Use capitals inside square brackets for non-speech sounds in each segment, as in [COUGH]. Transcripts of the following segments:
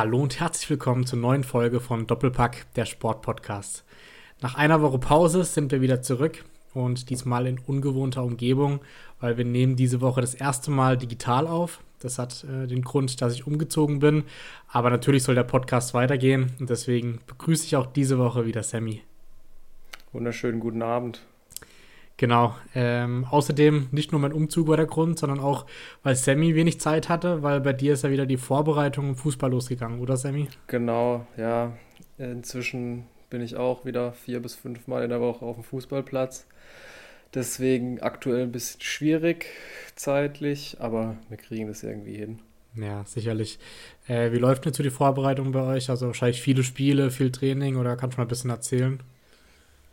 Hallo und herzlich willkommen zur neuen Folge von Doppelpack, der Sportpodcast. Nach einer Woche Pause sind wir wieder zurück und diesmal in ungewohnter Umgebung, weil wir nehmen diese Woche das erste Mal digital auf. Das hat äh, den Grund, dass ich umgezogen bin, aber natürlich soll der Podcast weitergehen und deswegen begrüße ich auch diese Woche wieder Sammy. Wunderschönen guten Abend. Genau. Ähm, außerdem nicht nur mein Umzug war der Grund, sondern auch, weil Sammy wenig Zeit hatte, weil bei dir ist ja wieder die Vorbereitung im Fußball losgegangen, oder Sammy? Genau, ja. Inzwischen bin ich auch wieder vier bis fünf Mal in der Woche auf dem Fußballplatz. Deswegen aktuell ein bisschen schwierig zeitlich, aber wir kriegen das irgendwie hin. Ja, sicherlich. Äh, wie läuft denn jetzt so die Vorbereitung bei euch? Also wahrscheinlich viele Spiele, viel Training oder kannst du mal ein bisschen erzählen?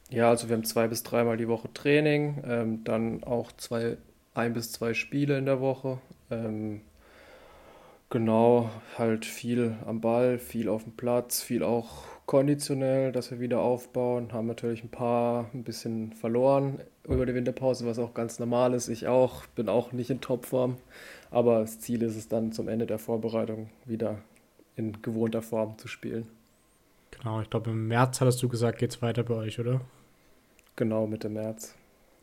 Ja, also wir haben zwei bis dreimal die Woche Training, ähm, dann auch zwei, ein bis zwei Spiele in der Woche. Ähm, genau, halt viel am Ball, viel auf dem Platz, viel auch konditionell, dass wir wieder aufbauen. Haben natürlich ein paar ein bisschen verloren über die Winterpause, was auch ganz normal ist. Ich auch, bin auch nicht in Topform. Aber das Ziel ist es dann zum Ende der Vorbereitung wieder in gewohnter Form zu spielen. Genau, ich glaube im März hattest du gesagt, geht es weiter bei euch, oder? Genau, Mitte März.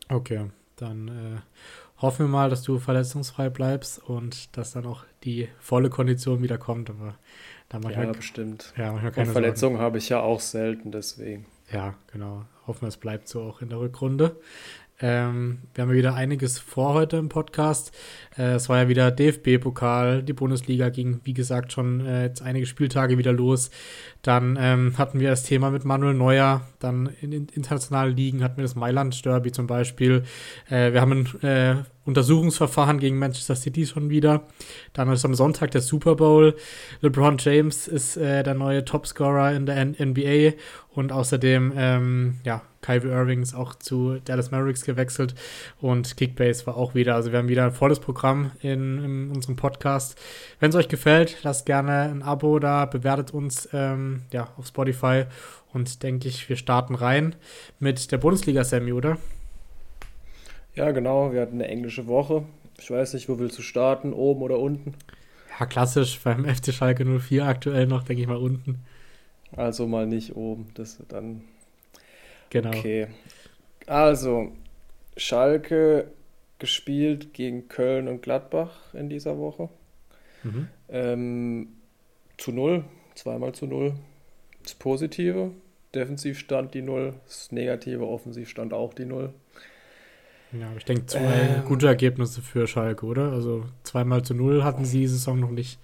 Okay, dann äh, hoffen wir mal, dass du verletzungsfrei bleibst und dass dann auch die volle Kondition wieder kommt. Aber da mache ja, bestimmt. Ja, manchmal keine und Verletzungen habe ich ja auch selten, deswegen. Ja, genau. Hoffen wir, es bleibt so auch in der Rückrunde. Ähm, wir haben ja wieder einiges vor heute im Podcast. Äh, es war ja wieder DFB-Pokal, die Bundesliga ging, wie gesagt, schon äh, jetzt einige Spieltage wieder los. Dann ähm, hatten wir das Thema mit Manuel Neuer. Dann in, in internationalen Ligen hatten wir das Mailand-Derby zum Beispiel. Äh, wir haben ein äh, Untersuchungsverfahren gegen Manchester City schon wieder. Dann ist am Sonntag der Super Bowl. LeBron James ist äh, der neue Topscorer in der N NBA und außerdem, ähm, ja, Kyrie Irving ist auch zu Dallas Mavericks gewechselt und Kickbase war auch wieder. Also wir haben wieder ein volles Programm in, in unserem Podcast. Wenn es euch gefällt, lasst gerne ein Abo da, bewertet uns ähm, ja, auf Spotify und denke ich, wir starten rein mit der Bundesliga, Sammy, oder? Ja, genau. Wir hatten eine englische Woche. Ich weiß nicht, wo willst du starten, oben oder unten? Ja, klassisch beim [LAUGHS] FC Schalke 04 aktuell noch, denke ich mal, unten. Also mal nicht oben, das dann. Genau. Okay. Also, Schalke gespielt gegen Köln und Gladbach in dieser Woche. Mhm. Ähm, zu null, zweimal zu null. Das Positive. Defensiv stand die Null. Das Negative, offensiv stand auch die Null. Ja, ich denke, zwei ähm, gute Ergebnisse für Schalke, oder? Also zweimal zu null hatten sie die Saison noch nicht.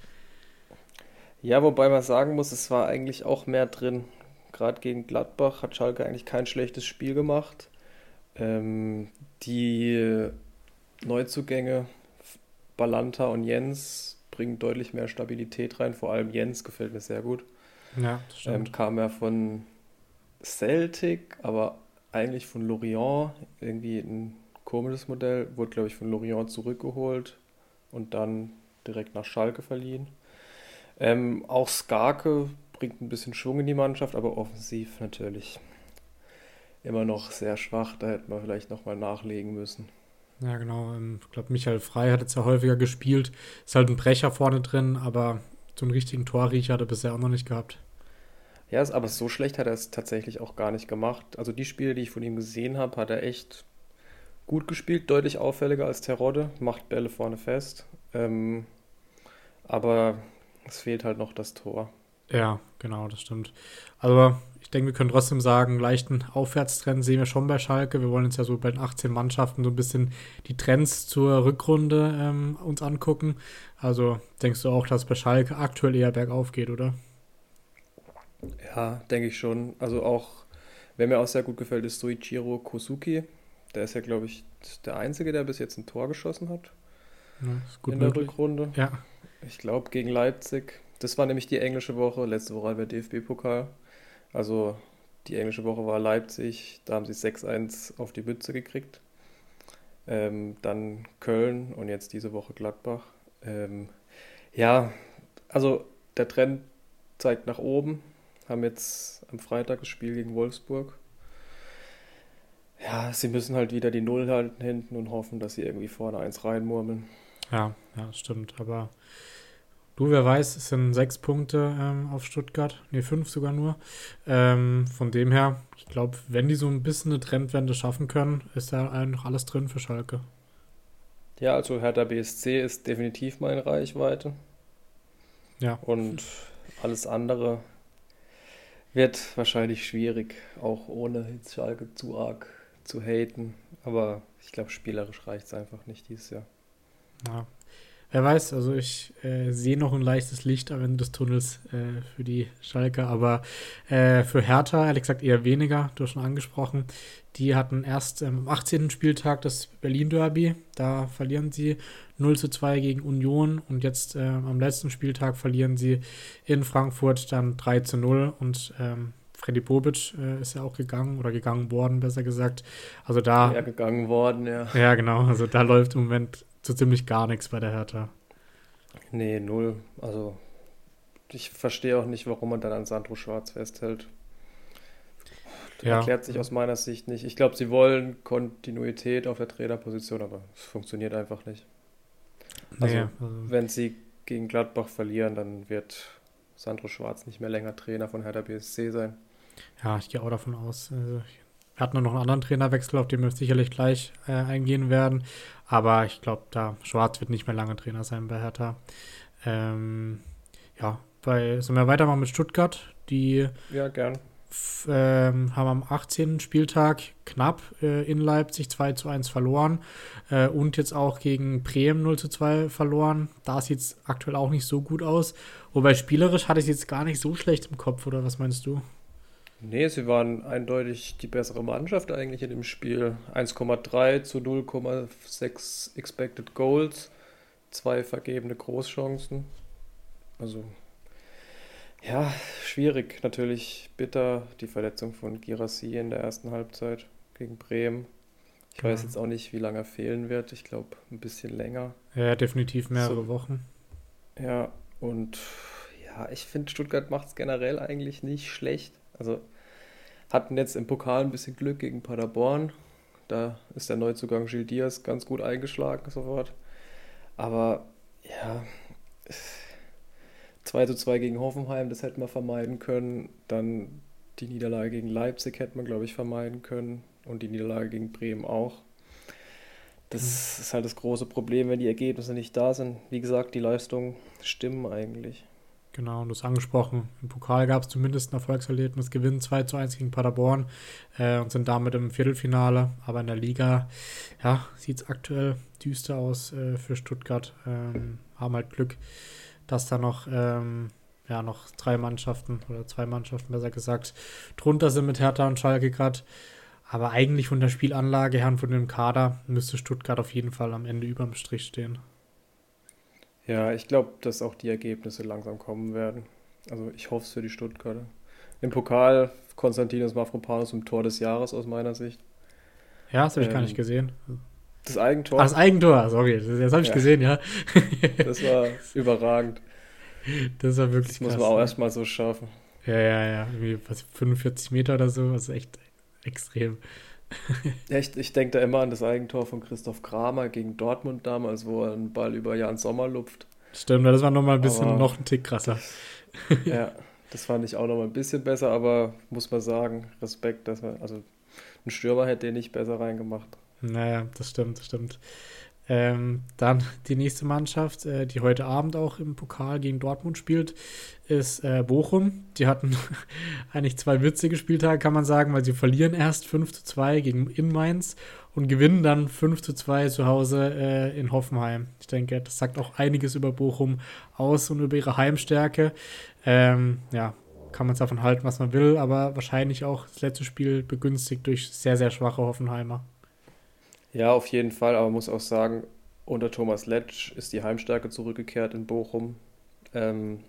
Ja, wobei man sagen muss, es war eigentlich auch mehr drin. Gerade gegen Gladbach hat Schalke eigentlich kein schlechtes Spiel gemacht. Ähm, die Neuzugänge Balanta und Jens bringen deutlich mehr Stabilität rein. Vor allem Jens gefällt mir sehr gut. Ja, das stimmt. Ähm, kam ja von Celtic, aber eigentlich von Lorient. Irgendwie ein komisches Modell. Wurde, glaube ich, von Lorient zurückgeholt und dann direkt nach Schalke verliehen. Ähm, auch Skarke bringt ein bisschen Schwung in die Mannschaft, aber offensiv natürlich immer noch sehr schwach. Da hätte man vielleicht nochmal nachlegen müssen. Ja, genau. Ähm, ich glaube, Michael Frei hat jetzt ja häufiger gespielt. Ist halt ein Brecher vorne drin, aber so einen richtigen Torriecher hat er bisher auch noch nicht gehabt. Ja, aber so schlecht hat er es tatsächlich auch gar nicht gemacht. Also die Spiele, die ich von ihm gesehen habe, hat er echt gut gespielt, deutlich auffälliger als Terodde, macht Bälle vorne fest. Ähm, aber es fehlt halt noch das Tor. Ja, genau, das stimmt. Aber ich denke, wir können trotzdem sagen, leichten Aufwärtstrend sehen wir schon bei Schalke. Wir wollen uns ja so bei den 18 Mannschaften so ein bisschen die Trends zur Rückrunde ähm, uns angucken. Also denkst du auch, dass bei Schalke aktuell eher bergauf geht, oder? Ja, denke ich schon. Also auch, wer mir auch sehr gut gefällt, ist Soichiro Kosuki. Der ist ja, glaube ich, der Einzige, der bis jetzt ein Tor geschossen hat. Ja, in der möglich. Rückrunde. Ja, ich glaube, gegen Leipzig. Das war nämlich die englische Woche. Letzte Woche war DFB-Pokal. Also die englische Woche war Leipzig. Da haben sie 6-1 auf die Mütze gekriegt. Ähm, dann Köln und jetzt diese Woche Gladbach. Ähm, ja, also der Trend zeigt nach oben. Haben jetzt am Freitag das Spiel gegen Wolfsburg. Ja, sie müssen halt wieder die Null halten hinten und hoffen, dass sie irgendwie vorne eins reinmurmeln. Ja, ja, stimmt. Aber Du, wer weiß, es sind sechs Punkte ähm, auf Stuttgart, ne, fünf sogar nur. Ähm, von dem her, ich glaube, wenn die so ein bisschen eine Trendwende schaffen können, ist da noch alles drin für Schalke. Ja, also Hertha BSC ist definitiv meine Reichweite. Ja. Und alles andere wird wahrscheinlich schwierig, auch ohne jetzt Schalke zu arg zu haten. Aber ich glaube, spielerisch reicht es einfach nicht dieses Jahr. Ja, Wer weiß, also ich äh, sehe noch ein leichtes Licht am Ende des Tunnels äh, für die Schalke, aber äh, für Hertha, ehrlich gesagt, eher weniger. Du hast schon angesprochen. Die hatten erst ähm, am 18. Spieltag das Berlin-Derby. Da verlieren sie 0 zu 2 gegen Union und jetzt äh, am letzten Spieltag verlieren sie in Frankfurt dann 3 zu 0 und ähm, Freddy Bobic äh, ist ja auch gegangen oder gegangen worden, besser gesagt. Also da. Ja, gegangen worden, ja. Ja, genau. Also da läuft im Moment so ziemlich gar nichts bei der Hertha. Nee, null. Also ich verstehe auch nicht, warum man dann an Sandro Schwarz festhält. Das ja. erklärt sich aus meiner Sicht nicht. Ich glaube, sie wollen Kontinuität auf der Trainerposition, aber es funktioniert einfach nicht. Also, nee, also wenn sie gegen Gladbach verlieren, dann wird Sandro Schwarz nicht mehr länger Trainer von Hertha BSC sein. Ja, ich gehe auch davon aus. Also, wir hatten noch einen anderen Trainerwechsel, auf den wir sicherlich gleich äh, eingehen werden. Aber ich glaube, da Schwarz wird nicht mehr lange Trainer sein bei Hertha. Ähm, ja, bei, sollen wir weitermachen mit Stuttgart? Die ja, gern. Ähm, haben am 18. Spieltag knapp äh, in Leipzig 2 zu 1 verloren äh, und jetzt auch gegen Bremen 0 zu 2 verloren. Da sieht es aktuell auch nicht so gut aus. Wobei spielerisch hatte ich es jetzt gar nicht so schlecht im Kopf, oder was meinst du? Nee, sie waren eindeutig die bessere Mannschaft eigentlich in dem Spiel. 1,3 zu 0,6 Expected Goals, zwei vergebene Großchancen. Also, ja, schwierig. Natürlich bitter die Verletzung von Girassi in der ersten Halbzeit gegen Bremen. Ich weiß jetzt auch nicht, wie lange er fehlen wird. Ich glaube, ein bisschen länger. Ja, definitiv mehrere so, Wochen. Ja, und ja, ich finde, Stuttgart macht es generell eigentlich nicht schlecht. Also hatten jetzt im Pokal ein bisschen Glück gegen Paderborn. Da ist der Neuzugang Gilles Diaz ganz gut eingeschlagen sofort. Aber ja, 2 zu 2 gegen Hoffenheim, das hätte man vermeiden können. Dann die Niederlage gegen Leipzig hätte man, glaube ich, vermeiden können. Und die Niederlage gegen Bremen auch. Das mhm. ist halt das große Problem, wenn die Ergebnisse nicht da sind. Wie gesagt, die Leistungen stimmen eigentlich. Genau, und du hast angesprochen, im Pokal gab es zumindest ein Erfolgserlebnis, Gewinn 2 zu 1 gegen Paderborn äh, und sind damit im Viertelfinale. Aber in der Liga, ja, sieht es aktuell düster aus äh, für Stuttgart. Ähm, haben halt Glück, dass da noch, ähm, ja, noch drei Mannschaften oder zwei Mannschaften, besser gesagt, drunter sind mit Hertha und Schalke gerade. Aber eigentlich von der Spielanlage her und von dem Kader müsste Stuttgart auf jeden Fall am Ende überm Strich stehen. Ja, ich glaube, dass auch die Ergebnisse langsam kommen werden. Also ich hoffe es für die Stuttgarter. Im Pokal Konstantinos Mafropanos im Tor des Jahres aus meiner Sicht. Ja, das habe ich ähm, gar nicht ähm, gesehen. Das Eigentor? Ah, das Eigentor, sorry, das, das habe ich ja. gesehen, ja. [LAUGHS] das war überragend. Das war wirklich Das muss man auch erstmal so schaffen. Ja, ja, ja. Irgendwie was, 45 Meter oder so, das ist echt extrem. [LAUGHS] Echt, ich denke da immer an das Eigentor von Christoph Kramer gegen Dortmund damals, wo er einen Ball über Jan Sommer lupft. Stimmt, das war nochmal ein bisschen aber, noch ein Tick krasser. [LAUGHS] ja, [LAUGHS] das fand ich auch nochmal ein bisschen besser, aber muss man sagen, Respekt, dass man, also ein Stürmer hätte den nicht besser reingemacht. Naja, das stimmt, das stimmt. Ähm, dann die nächste Mannschaft, äh, die heute Abend auch im Pokal gegen Dortmund spielt, ist äh, Bochum. Die hatten [LAUGHS] eigentlich zwei witzige Spieltage, kann man sagen, weil sie verlieren erst 5 zu 2 gegen in Mainz und gewinnen dann 5 zu 2 zu Hause äh, in Hoffenheim. Ich denke, das sagt auch einiges über Bochum aus und über ihre Heimstärke. Ähm, ja, kann man es davon halten, was man will, aber wahrscheinlich auch das letzte Spiel begünstigt durch sehr, sehr schwache Hoffenheimer. Ja, auf jeden Fall, aber man muss auch sagen, unter Thomas Letsch ist die Heimstärke zurückgekehrt in Bochum. Ähm,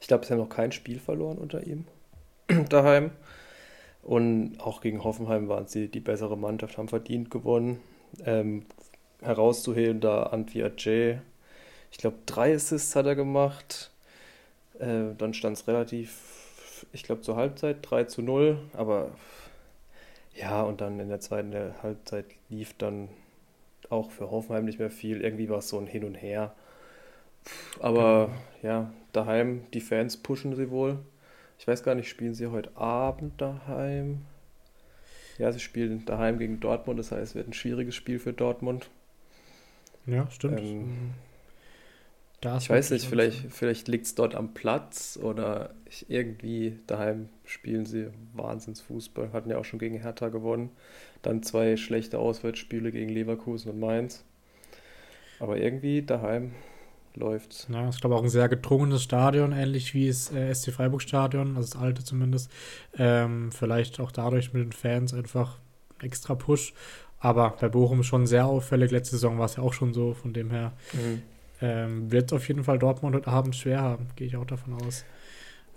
ich glaube, sie haben noch kein Spiel verloren unter ihm [CLEARS THROAT] daheim. Und auch gegen Hoffenheim waren sie die bessere Mannschaft, haben verdient gewonnen. Ähm, herauszuheben da Antwi Ajay. Ich glaube, drei Assists hat er gemacht. Äh, dann stand es relativ, ich glaube, zur Halbzeit 3 zu 0. Aber ja, und dann in der zweiten Halbzeit lief dann auch für Hoffenheim nicht mehr viel. Irgendwie war es so ein Hin und Her. Aber ja, daheim, die Fans pushen sie wohl. Ich weiß gar nicht, spielen sie heute Abend daheim? Ja, sie spielen daheim gegen Dortmund, das heißt, es wird ein schwieriges Spiel für Dortmund. Ja, stimmt. Ähm, ich weiß nicht, vielleicht, vielleicht liegt es dort am Platz oder ich, irgendwie daheim spielen sie Wahnsinnsfußball. Hatten ja auch schon gegen Hertha gewonnen. Dann zwei schlechte Auswärtsspiele gegen Leverkusen und Mainz. Aber irgendwie daheim läuft's. Ja, ich glaube auch ein sehr gedrungenes Stadion, ähnlich wie das äh, SC Freiburg Stadion, also das alte zumindest. Ähm, vielleicht auch dadurch mit den Fans einfach extra Push. Aber bei Bochum schon sehr auffällig. Letzte Saison war es ja auch schon so, von dem her. Mhm. Ähm, wird auf jeden Fall Dortmund heute Abend schwer haben, gehe ich auch davon aus.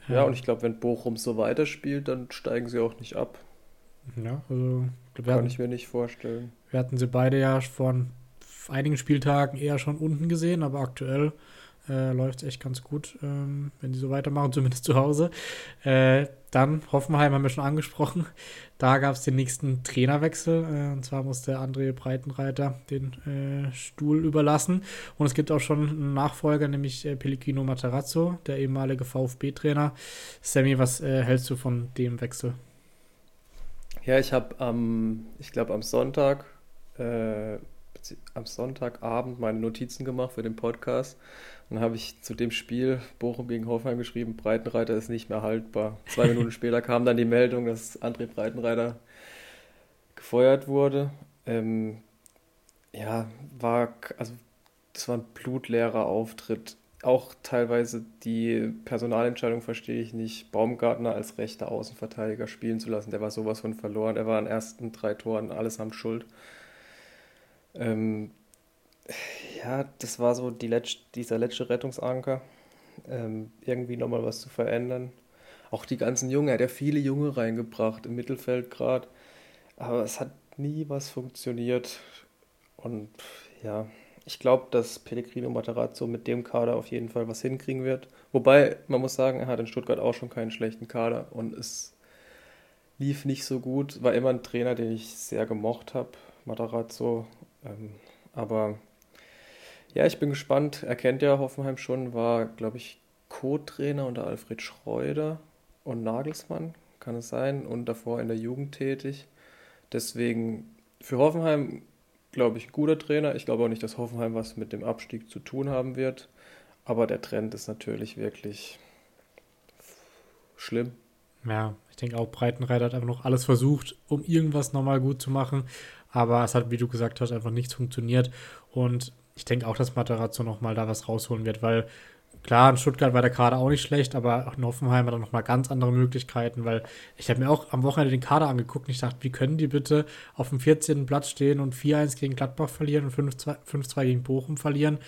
Ja, ähm, und ich glaube, wenn Bochum so weiterspielt, dann steigen sie auch nicht ab. Ja, also Kann hatten, ich mir nicht vorstellen. Wir hatten sie beide ja vor einigen Spieltagen eher schon unten gesehen, aber aktuell äh, läuft es echt ganz gut, ähm, wenn die so weitermachen, [LAUGHS] zumindest zu Hause. Äh, dann Hoffenheim haben wir schon angesprochen. Da gab es den nächsten Trainerwechsel. Äh, und zwar musste André Breitenreiter den äh, Stuhl überlassen. Und es gibt auch schon einen Nachfolger, nämlich äh, Pellegrino Matarazzo, der ehemalige VfB-Trainer. Sammy, was äh, hältst du von dem Wechsel? Ja, ich habe am, ich glaube am Sonntag am Sonntagabend meine Notizen gemacht für den Podcast. Dann habe ich zu dem Spiel Bochum gegen Hoffenheim geschrieben, Breitenreiter ist nicht mehr haltbar. Zwei Minuten [LAUGHS] später kam dann die Meldung, dass André Breitenreiter gefeuert wurde. Ähm, ja, war, also das war ein blutleerer Auftritt. Auch teilweise die Personalentscheidung verstehe ich nicht, Baumgartner als rechter Außenverteidiger spielen zu lassen. Der war sowas von verloren. Er war an den ersten drei Toren allesamt schuld. Ähm, ja, das war so die letzt, dieser letzte Rettungsanker, ähm, irgendwie nochmal was zu verändern. Auch die ganzen Jungen, er hat ja viele Junge reingebracht im Mittelfeld gerade, aber es hat nie was funktioniert. Und ja, ich glaube, dass Pellegrino Matarazzo mit dem Kader auf jeden Fall was hinkriegen wird. Wobei, man muss sagen, er hat in Stuttgart auch schon keinen schlechten Kader und es lief nicht so gut. War immer ein Trainer, den ich sehr gemocht habe, Matarazzo. Ähm, aber ja, ich bin gespannt. Er kennt ja Hoffenheim schon, war, glaube ich, Co-Trainer unter Alfred Schreuder und Nagelsmann, kann es sein, und davor in der Jugend tätig. Deswegen für Hoffenheim, glaube ich, ein guter Trainer. Ich glaube auch nicht, dass Hoffenheim was mit dem Abstieg zu tun haben wird. Aber der Trend ist natürlich wirklich schlimm. Ja, ich denke auch, Breitenreiter hat einfach noch alles versucht, um irgendwas nochmal gut zu machen. Aber es hat, wie du gesagt hast, einfach nichts funktioniert. Und ich denke auch, dass Materazzo nochmal da was rausholen wird, weil klar, in Stuttgart war der Kader auch nicht schlecht, aber auch in Hoffenheim hat er nochmal ganz andere Möglichkeiten, weil ich habe mir auch am Wochenende den Kader angeguckt und ich dachte, wie können die bitte auf dem 14. Platz stehen und 4-1 gegen Gladbach verlieren und 5-2 gegen Bochum verlieren,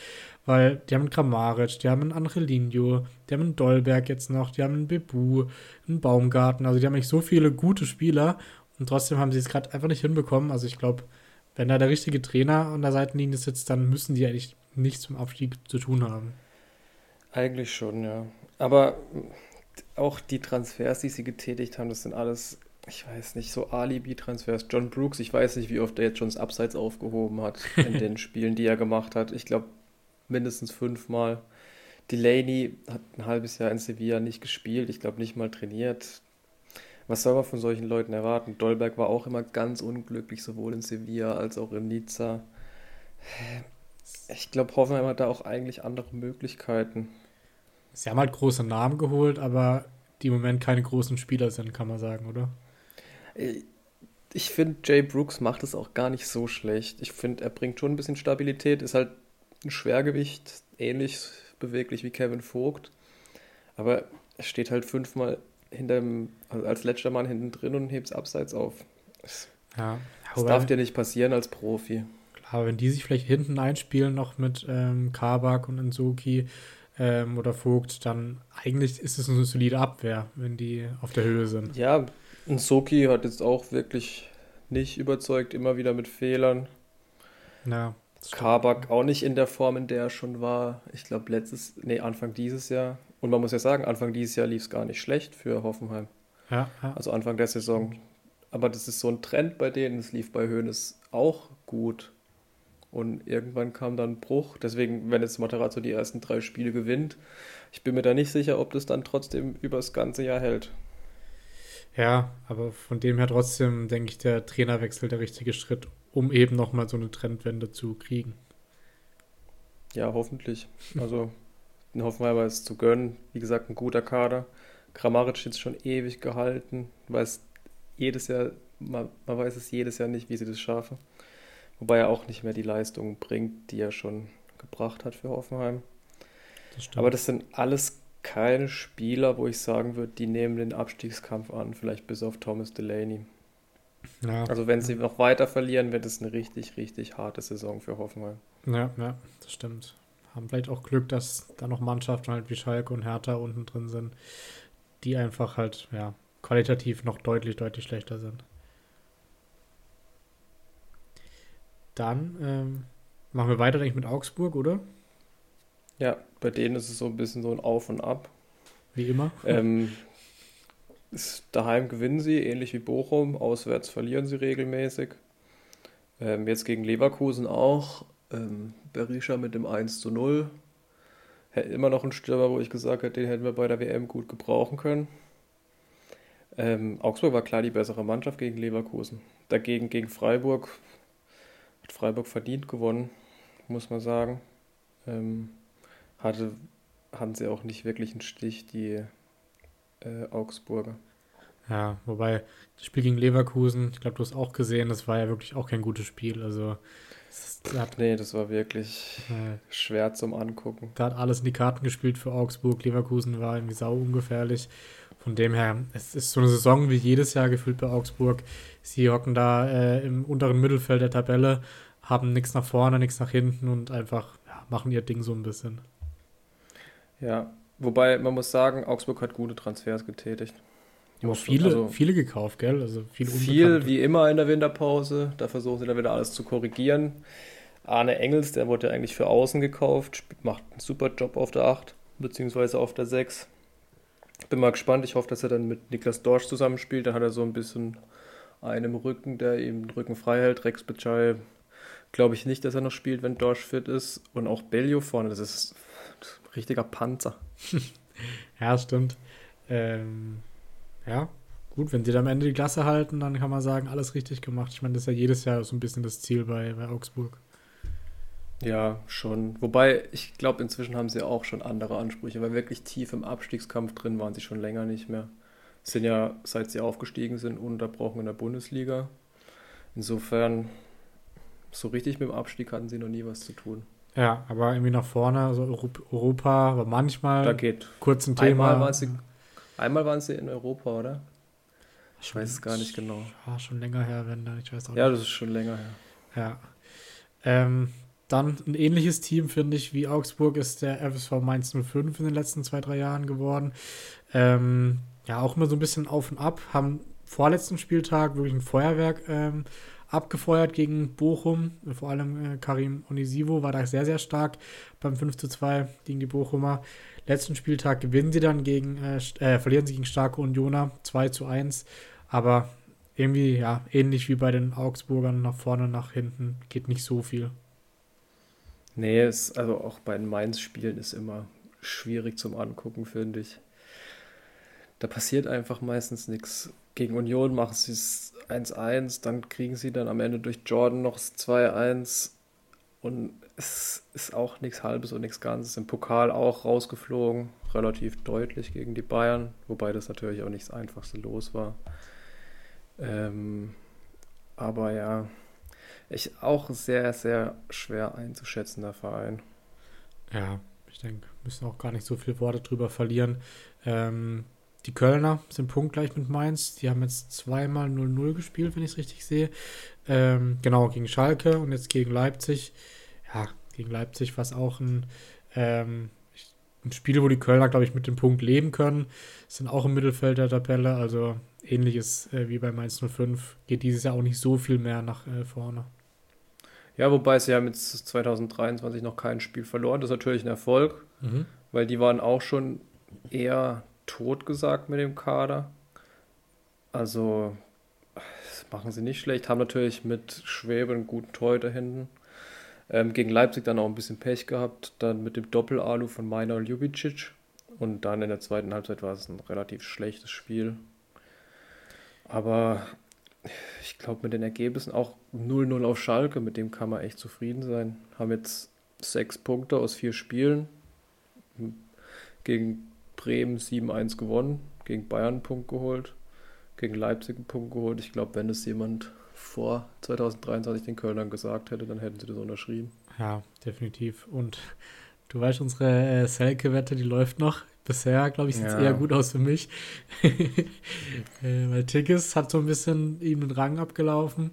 weil die haben einen Kramaric, die haben einen Angelino, die haben einen Dolberg jetzt noch, die haben einen Bebu, einen Baumgarten, also die haben eigentlich so viele gute Spieler und trotzdem haben sie es gerade einfach nicht hinbekommen, also ich glaube, wenn da der richtige Trainer an der Seitenlinie sitzt, dann müssen die eigentlich nichts zum Abstieg zu tun haben. Eigentlich schon, ja. Aber auch die Transfers, die sie getätigt haben, das sind alles, ich weiß nicht, so Alibi-Transfers. John Brooks, ich weiß nicht, wie oft er jetzt schon das Abseits aufgehoben hat in [LAUGHS] den Spielen, die er gemacht hat. Ich glaube, mindestens fünfmal. Delaney hat ein halbes Jahr in Sevilla nicht gespielt, ich glaube nicht mal trainiert was soll man von solchen Leuten erwarten? Dolberg war auch immer ganz unglücklich, sowohl in Sevilla als auch in Nizza. Ich glaube, Hoffenheim hat da auch eigentlich andere Möglichkeiten. Sie haben halt große Namen geholt, aber die im Moment keine großen Spieler sind, kann man sagen, oder? Ich finde, Jay Brooks macht es auch gar nicht so schlecht. Ich finde, er bringt schon ein bisschen Stabilität, ist halt ein Schwergewicht, ähnlich beweglich wie Kevin Vogt. Aber er steht halt fünfmal hinterm, also als letzter Mann hinten drin und hebst abseits auf. Das, ja, das darf dir nicht passieren als Profi. Klar, wenn die sich vielleicht hinten einspielen noch mit ähm, Kabak und Nsoki ähm, oder Vogt, dann eigentlich ist es eine solide Abwehr, wenn die auf der Höhe sind. Ja, Nsoki hat jetzt auch wirklich nicht überzeugt, immer wieder mit Fehlern. Ja. Kabak auch nicht in der Form, in der er schon war. Ich glaube, letztes, nee, Anfang dieses Jahr. Und man muss ja sagen, Anfang dieses Jahr lief es gar nicht schlecht für Hoffenheim. Ja, ja. Also Anfang der Saison. Aber das ist so ein Trend bei denen. Es lief bei Hoeneß auch gut. und irgendwann kam dann ein Bruch. Deswegen, wenn jetzt Materazzo die ersten drei Spiele gewinnt, ich bin mir da nicht sicher, ob das dann trotzdem über das ganze Jahr hält. Ja, aber von dem her trotzdem denke ich, der Trainerwechsel der richtige Schritt, um eben nochmal so eine Trendwende zu kriegen. Ja, hoffentlich. Also den Hoffenheimer ist zu gönnen. Wie gesagt, ein guter Kader. Kramaric jetzt schon ewig gehalten. Weiß jedes Jahr, man, man weiß es jedes Jahr nicht, wie sie das schaffen. Wobei er auch nicht mehr die Leistung bringt, die er schon gebracht hat für Hoffenheim. Das Aber das sind alles keine Spieler, wo ich sagen würde, die nehmen den Abstiegskampf an, vielleicht bis auf Thomas Delaney. Ja. Also wenn sie noch weiter verlieren, wird es eine richtig, richtig harte Saison für Hoffenheim. Ja, ja, das stimmt. Haben vielleicht auch Glück, dass da noch Mannschaften halt wie Schalke und Hertha unten drin sind, die einfach halt, ja, qualitativ noch deutlich, deutlich schlechter sind. Dann ähm, machen wir weiter, denke ich, mit Augsburg, oder? Ja, bei denen ist es so ein bisschen so ein Auf und Ab. Wie immer. Ähm, ist, daheim gewinnen sie, ähnlich wie Bochum. Auswärts verlieren sie regelmäßig. Ähm, jetzt gegen Leverkusen auch. Ähm, Berisha mit dem 1 zu 0. Hätte immer noch ein Stürmer, wo ich gesagt hätte, den hätten wir bei der WM gut gebrauchen können. Ähm, Augsburg war klar die bessere Mannschaft gegen Leverkusen. Dagegen gegen Freiburg hat Freiburg verdient gewonnen, muss man sagen. Ähm, hatte, hatten sie auch nicht wirklich einen Stich, die äh, Augsburger. Ja, wobei das Spiel gegen Leverkusen, ich glaube, du hast auch gesehen, das war ja wirklich auch kein gutes Spiel. Also, hat, nee, das war wirklich äh, schwer zum Angucken. Da hat alles in die Karten gespielt für Augsburg. Leverkusen war irgendwie sau ungefährlich. Von dem her, es ist so eine Saison wie jedes Jahr gefühlt bei Augsburg. Sie hocken da äh, im unteren Mittelfeld der Tabelle, haben nichts nach vorne, nichts nach hinten und einfach ja, machen ihr Ding so ein bisschen. Ja, wobei man muss sagen, Augsburg hat gute Transfers getätigt. Ja, viele, also viele gekauft, gell? Also viele viel wie immer in der Winterpause. Da versuchen sie dann wieder alles zu korrigieren. Arne Engels, der wurde ja eigentlich für außen gekauft, macht einen super Job auf der 8, beziehungsweise auf der 6. Bin mal gespannt. Ich hoffe, dass er dann mit Niklas Dorsch zusammenspielt. Da hat er so ein bisschen einen Rücken, der ihm den Rücken frei hält. Rex Bitschei glaube ich nicht, dass er noch spielt, wenn Dorsch fit ist. Und auch Bellio vorne, das ist richtiger Panzer. [LAUGHS] ja, stimmt. Ähm, ja, gut, wenn sie dann am Ende die Klasse halten, dann kann man sagen, alles richtig gemacht. Ich meine, das ist ja jedes Jahr so ein bisschen das Ziel bei, bei Augsburg. Ja, schon. Wobei, ich glaube, inzwischen haben sie auch schon andere Ansprüche, weil wirklich tief im Abstiegskampf drin waren sie schon länger nicht mehr. Sind ja, seit sie aufgestiegen sind, ununterbrochen in der Bundesliga. Insofern, so richtig mit dem Abstieg hatten sie noch nie was zu tun. Ja, aber irgendwie nach vorne, also Europa, aber manchmal da geht. kurz ein Thema. Einmal waren, sie, einmal waren sie in Europa, oder? Ich weiß es gar nicht genau. Ja, schon länger her, wenn dann, ich weiß auch Ja, nicht. das ist schon länger her. Ja. Ähm, dann ein ähnliches Team, finde ich, wie Augsburg ist der FSV Mainz 05 in den letzten zwei, drei Jahren geworden. Ähm, ja, auch immer so ein bisschen auf und ab, haben vorletzten Spieltag wirklich ein Feuerwerk ähm, abgefeuert gegen Bochum. Vor allem äh, Karim Onisivo war da sehr, sehr stark beim 5 zu 2 gegen die Bochumer. Letzten Spieltag gewinnen sie dann gegen, äh, äh, verlieren sie gegen starke Unioner 2 zu 1. Aber irgendwie, ja, ähnlich wie bei den Augsburgern nach vorne, nach hinten, geht nicht so viel. Nee, es, also auch bei den Mainz-Spielen ist immer schwierig zum Angucken, finde ich. Da passiert einfach meistens nichts. Gegen Union machen sie es 1-1, dann kriegen sie dann am Ende durch Jordan noch 2-1 und es ist auch nichts Halbes und nichts Ganzes. Im Pokal auch rausgeflogen, relativ deutlich gegen die Bayern, wobei das natürlich auch nicht das einfachste Los war. Ähm, aber ja, ich auch sehr, sehr schwer einzuschätzender Verein. Ja, ich denke, müssen auch gar nicht so viele Worte drüber verlieren. Ähm, die Kölner sind punktgleich mit Mainz. Die haben jetzt zweimal 0-0 gespielt, wenn ich es richtig sehe. Ähm, genau, gegen Schalke und jetzt gegen Leipzig. Ja, gegen Leipzig, was auch ein, ähm, ein Spiel, wo die Kölner, glaube ich, mit dem Punkt leben können. Sind auch im Mittelfeld der Tabelle. Also ähnliches äh, wie bei Mainz 05. Geht dieses Jahr auch nicht so viel mehr nach äh, vorne. Ja, wobei sie haben jetzt 2023 noch kein Spiel verloren. Das ist natürlich ein Erfolg, mhm. weil die waren auch schon eher tot gesagt mit dem Kader. Also, das machen sie nicht schlecht. Haben natürlich mit Schwebe einen guten Torhüter hinten. Ähm, gegen Leipzig dann auch ein bisschen Pech gehabt, dann mit dem Doppel-Alu von und Ljubicic. Und dann in der zweiten Halbzeit war es ein relativ schlechtes Spiel. Aber ich glaube, mit den Ergebnissen auch 0-0 auf Schalke, mit dem kann man echt zufrieden sein. Haben jetzt sechs Punkte aus vier Spielen. Gegen Bremen 7-1 gewonnen, gegen Bayern einen Punkt geholt, gegen Leipzig einen Punkt geholt. Ich glaube, wenn es jemand vor 2023 den Kölnern gesagt hätte, dann hätten sie das unterschrieben. Ja, definitiv. Und du weißt, unsere äh, Selke-Wette, die läuft noch. Bisher, glaube ich, sieht es ja. eher gut aus für mich. [LAUGHS] äh, weil Tickets hat so ein bisschen ihm den Rang abgelaufen.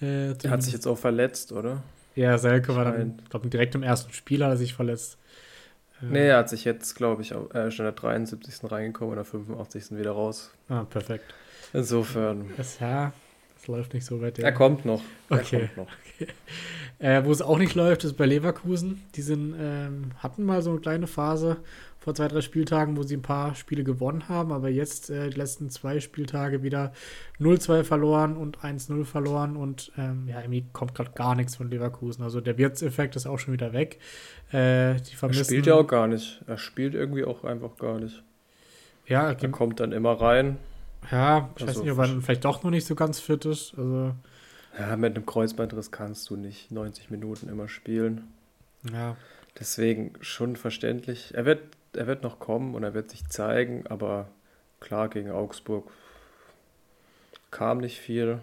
Äh, er hat sich jetzt auch verletzt, oder? Ja, Selke war dann, glaube direkt im ersten Spiel hat er sich verletzt. Äh, nee, er hat sich jetzt, glaube ich, er ist in der 73. reingekommen und der 85. wieder raus. Ah, perfekt. Insofern. Das, ja, das läuft nicht so weit. Er kommt noch. Okay. Er kommt noch. okay. Äh, wo es auch nicht läuft, ist bei Leverkusen. Die sind, ähm, hatten mal so eine kleine Phase vor zwei, drei Spieltagen, wo sie ein paar Spiele gewonnen haben, aber jetzt äh, die letzten zwei Spieltage wieder 0-2 verloren und 1-0 verloren und ähm, ja, irgendwie kommt gerade gar nichts von Leverkusen. Also der Wirtseffekt ist auch schon wieder weg. Äh, die vermissen, er spielt ja auch gar nicht. Er spielt irgendwie auch einfach gar nicht. Ja, er kommt dann immer rein. Ja, ich also, weiß nicht, ob er vielleicht doch noch nicht so ganz fit ist. Also ja, mit einem Kreuzbandriss kannst du nicht 90 Minuten immer spielen. Ja. Deswegen schon verständlich. Er wird, er wird noch kommen und er wird sich zeigen, aber klar, gegen Augsburg kam nicht viel.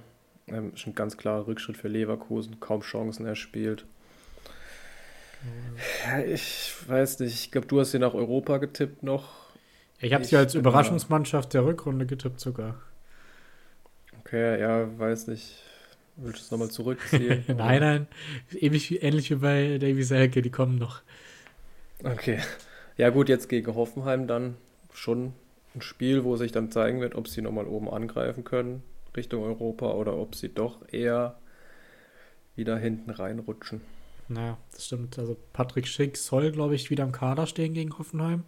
Ähm, ist ein ganz klarer Rückschritt für Leverkusen, kaum Chancen erspielt. Ja, ich weiß nicht, ich glaube, du hast sie nach Europa getippt noch. Ich habe sie als Überraschungsmannschaft der Rückrunde getippt sogar. Okay, ja, weiß nicht. Willst du es nochmal zurückziehen? [LAUGHS] nein, nein. Ähnlich, ähnlich wie bei Davy Selke, die kommen noch. Okay. Ja, gut, jetzt gegen Hoffenheim dann schon ein Spiel, wo sich dann zeigen wird, ob sie nochmal oben angreifen können Richtung Europa oder ob sie doch eher wieder hinten reinrutschen. Naja, das stimmt. Also Patrick Schick soll, glaube ich, wieder im Kader stehen gegen Hoffenheim.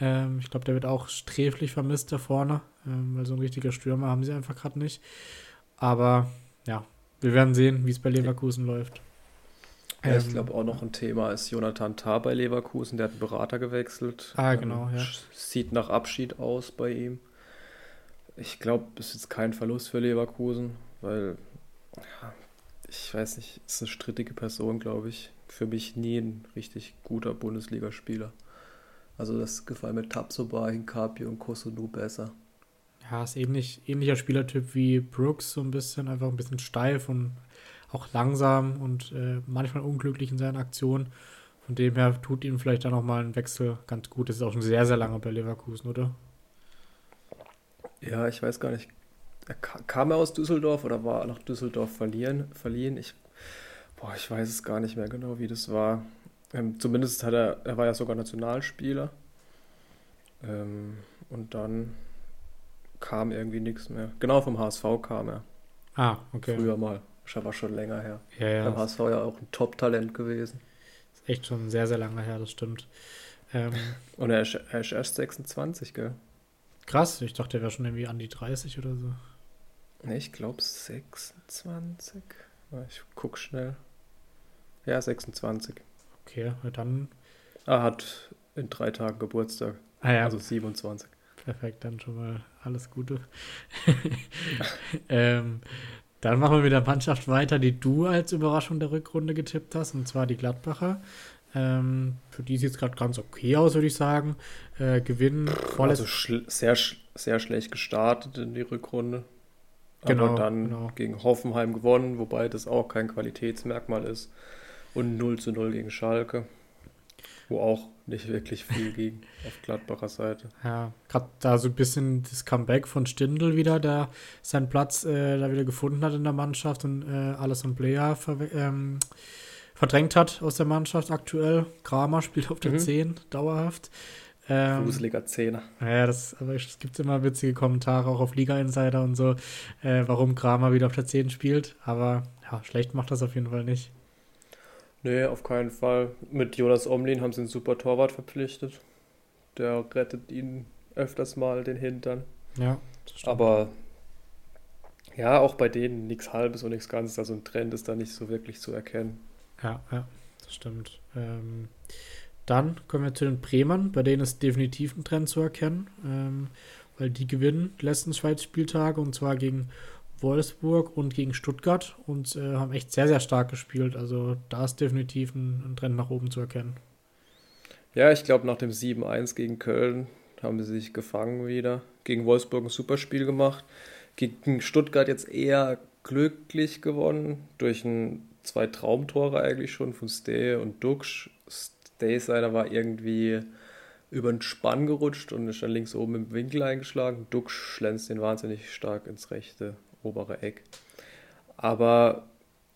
Ähm, ich glaube, der wird auch sträflich vermisst da vorne, ähm, weil so ein richtiger Stürmer haben sie einfach gerade nicht. Aber ja, wir werden sehen, wie es bei Leverkusen läuft. Ja, ich ähm, glaube auch noch ein Thema ist Jonathan Tah bei Leverkusen, der hat einen Berater gewechselt. Ah, genau, ähm, ja. Sieht nach Abschied aus bei ihm. Ich glaube, es ist jetzt kein Verlust für Leverkusen, weil ja, ich weiß nicht, ist eine strittige Person, glaube ich. Für mich nie ein richtig guter Bundesligaspieler. Also das gefällt mir Tapsoba, Hinkapi und Kosunu besser. Ja, ist ähnlich, ähnlicher Spielertyp wie Brooks, so ein bisschen, einfach ein bisschen steif und auch langsam und äh, manchmal unglücklich in seinen Aktionen. Von dem her tut ihm vielleicht dann nochmal ein Wechsel ganz gut. Das ist auch schon sehr, sehr lange bei Leverkusen, oder? Ja, ich weiß gar nicht. Kam er aus Düsseldorf oder war er nach Düsseldorf verliehen? verliehen? Ich, boah, ich weiß es gar nicht mehr genau, wie das war. Ähm, zumindest hat er, er war ja sogar Nationalspieler. Ähm, und dann kam irgendwie nichts mehr. Genau vom HSV kam er. Ah, okay. Früher mal. Das war schon länger her. Ja, ja. Beim HSV ja auch ein Top-Talent gewesen. Ist echt schon sehr, sehr lange her, das stimmt. Ähm, Und er ist, er ist erst 26, gell? Krass, ich dachte, er wäre schon irgendwie an die 30 oder so. Ne, ich glaube 26. Ich guck schnell. Ja, 26. Okay, dann. Er hat in drei Tagen Geburtstag. Ah ja. Also 27. Perfekt, dann schon mal alles Gute. [LAUGHS] ähm, dann machen wir mit der Mannschaft weiter, die du als Überraschung der Rückrunde getippt hast, und zwar die Gladbacher. Ähm, für die sieht es gerade ganz okay aus, würde ich sagen. Äh, gewinnen Also schl sehr, sehr schlecht gestartet in die Rückrunde. Genau, aber dann genau. gegen Hoffenheim gewonnen, wobei das auch kein Qualitätsmerkmal ist. Und 0 zu 0 gegen Schalke wo auch nicht wirklich viel [LAUGHS] ging auf Gladbacher Seite. Ja, gerade da so ein bisschen das Comeback von Stindl wieder, der seinen Platz äh, da wieder gefunden hat in der Mannschaft und äh, alles am Player ähm, verdrängt hat aus der Mannschaft aktuell. Kramer spielt auf der mhm. 10 dauerhaft. Ähm, Fuseliger Zehner. Ja, das, aber es gibt immer witzige Kommentare auch auf Liga Insider und so, äh, warum Kramer wieder auf der 10 spielt. Aber ja, schlecht macht das auf jeden Fall nicht. Nee, auf keinen Fall. Mit Jonas Omlin haben sie einen super Torwart verpflichtet. Der rettet ihnen öfters mal den Hintern. Ja. Aber ja, auch bei denen nichts Halbes und nichts Ganzes. Also ein Trend ist da nicht so wirklich zu erkennen. Ja, ja, das stimmt. Ähm, dann kommen wir zu den Bremern, bei denen ist definitiv ein Trend zu erkennen, ähm, weil die gewinnen die letzten zwei Spieltage und zwar gegen Wolfsburg und gegen Stuttgart und äh, haben echt sehr, sehr stark gespielt. Also da ist definitiv ein, ein Trend nach oben zu erkennen. Ja, ich glaube, nach dem 7-1 gegen Köln haben sie sich gefangen wieder. Gegen Wolfsburg ein super Spiel gemacht. Gegen Stuttgart jetzt eher glücklich gewonnen durch ein, zwei Traumtore eigentlich schon von Stay und Dux. Stay seiner war irgendwie über den Spann gerutscht und ist dann links oben im Winkel eingeschlagen. Dux schlänzt den wahnsinnig stark ins rechte obere Eck. Aber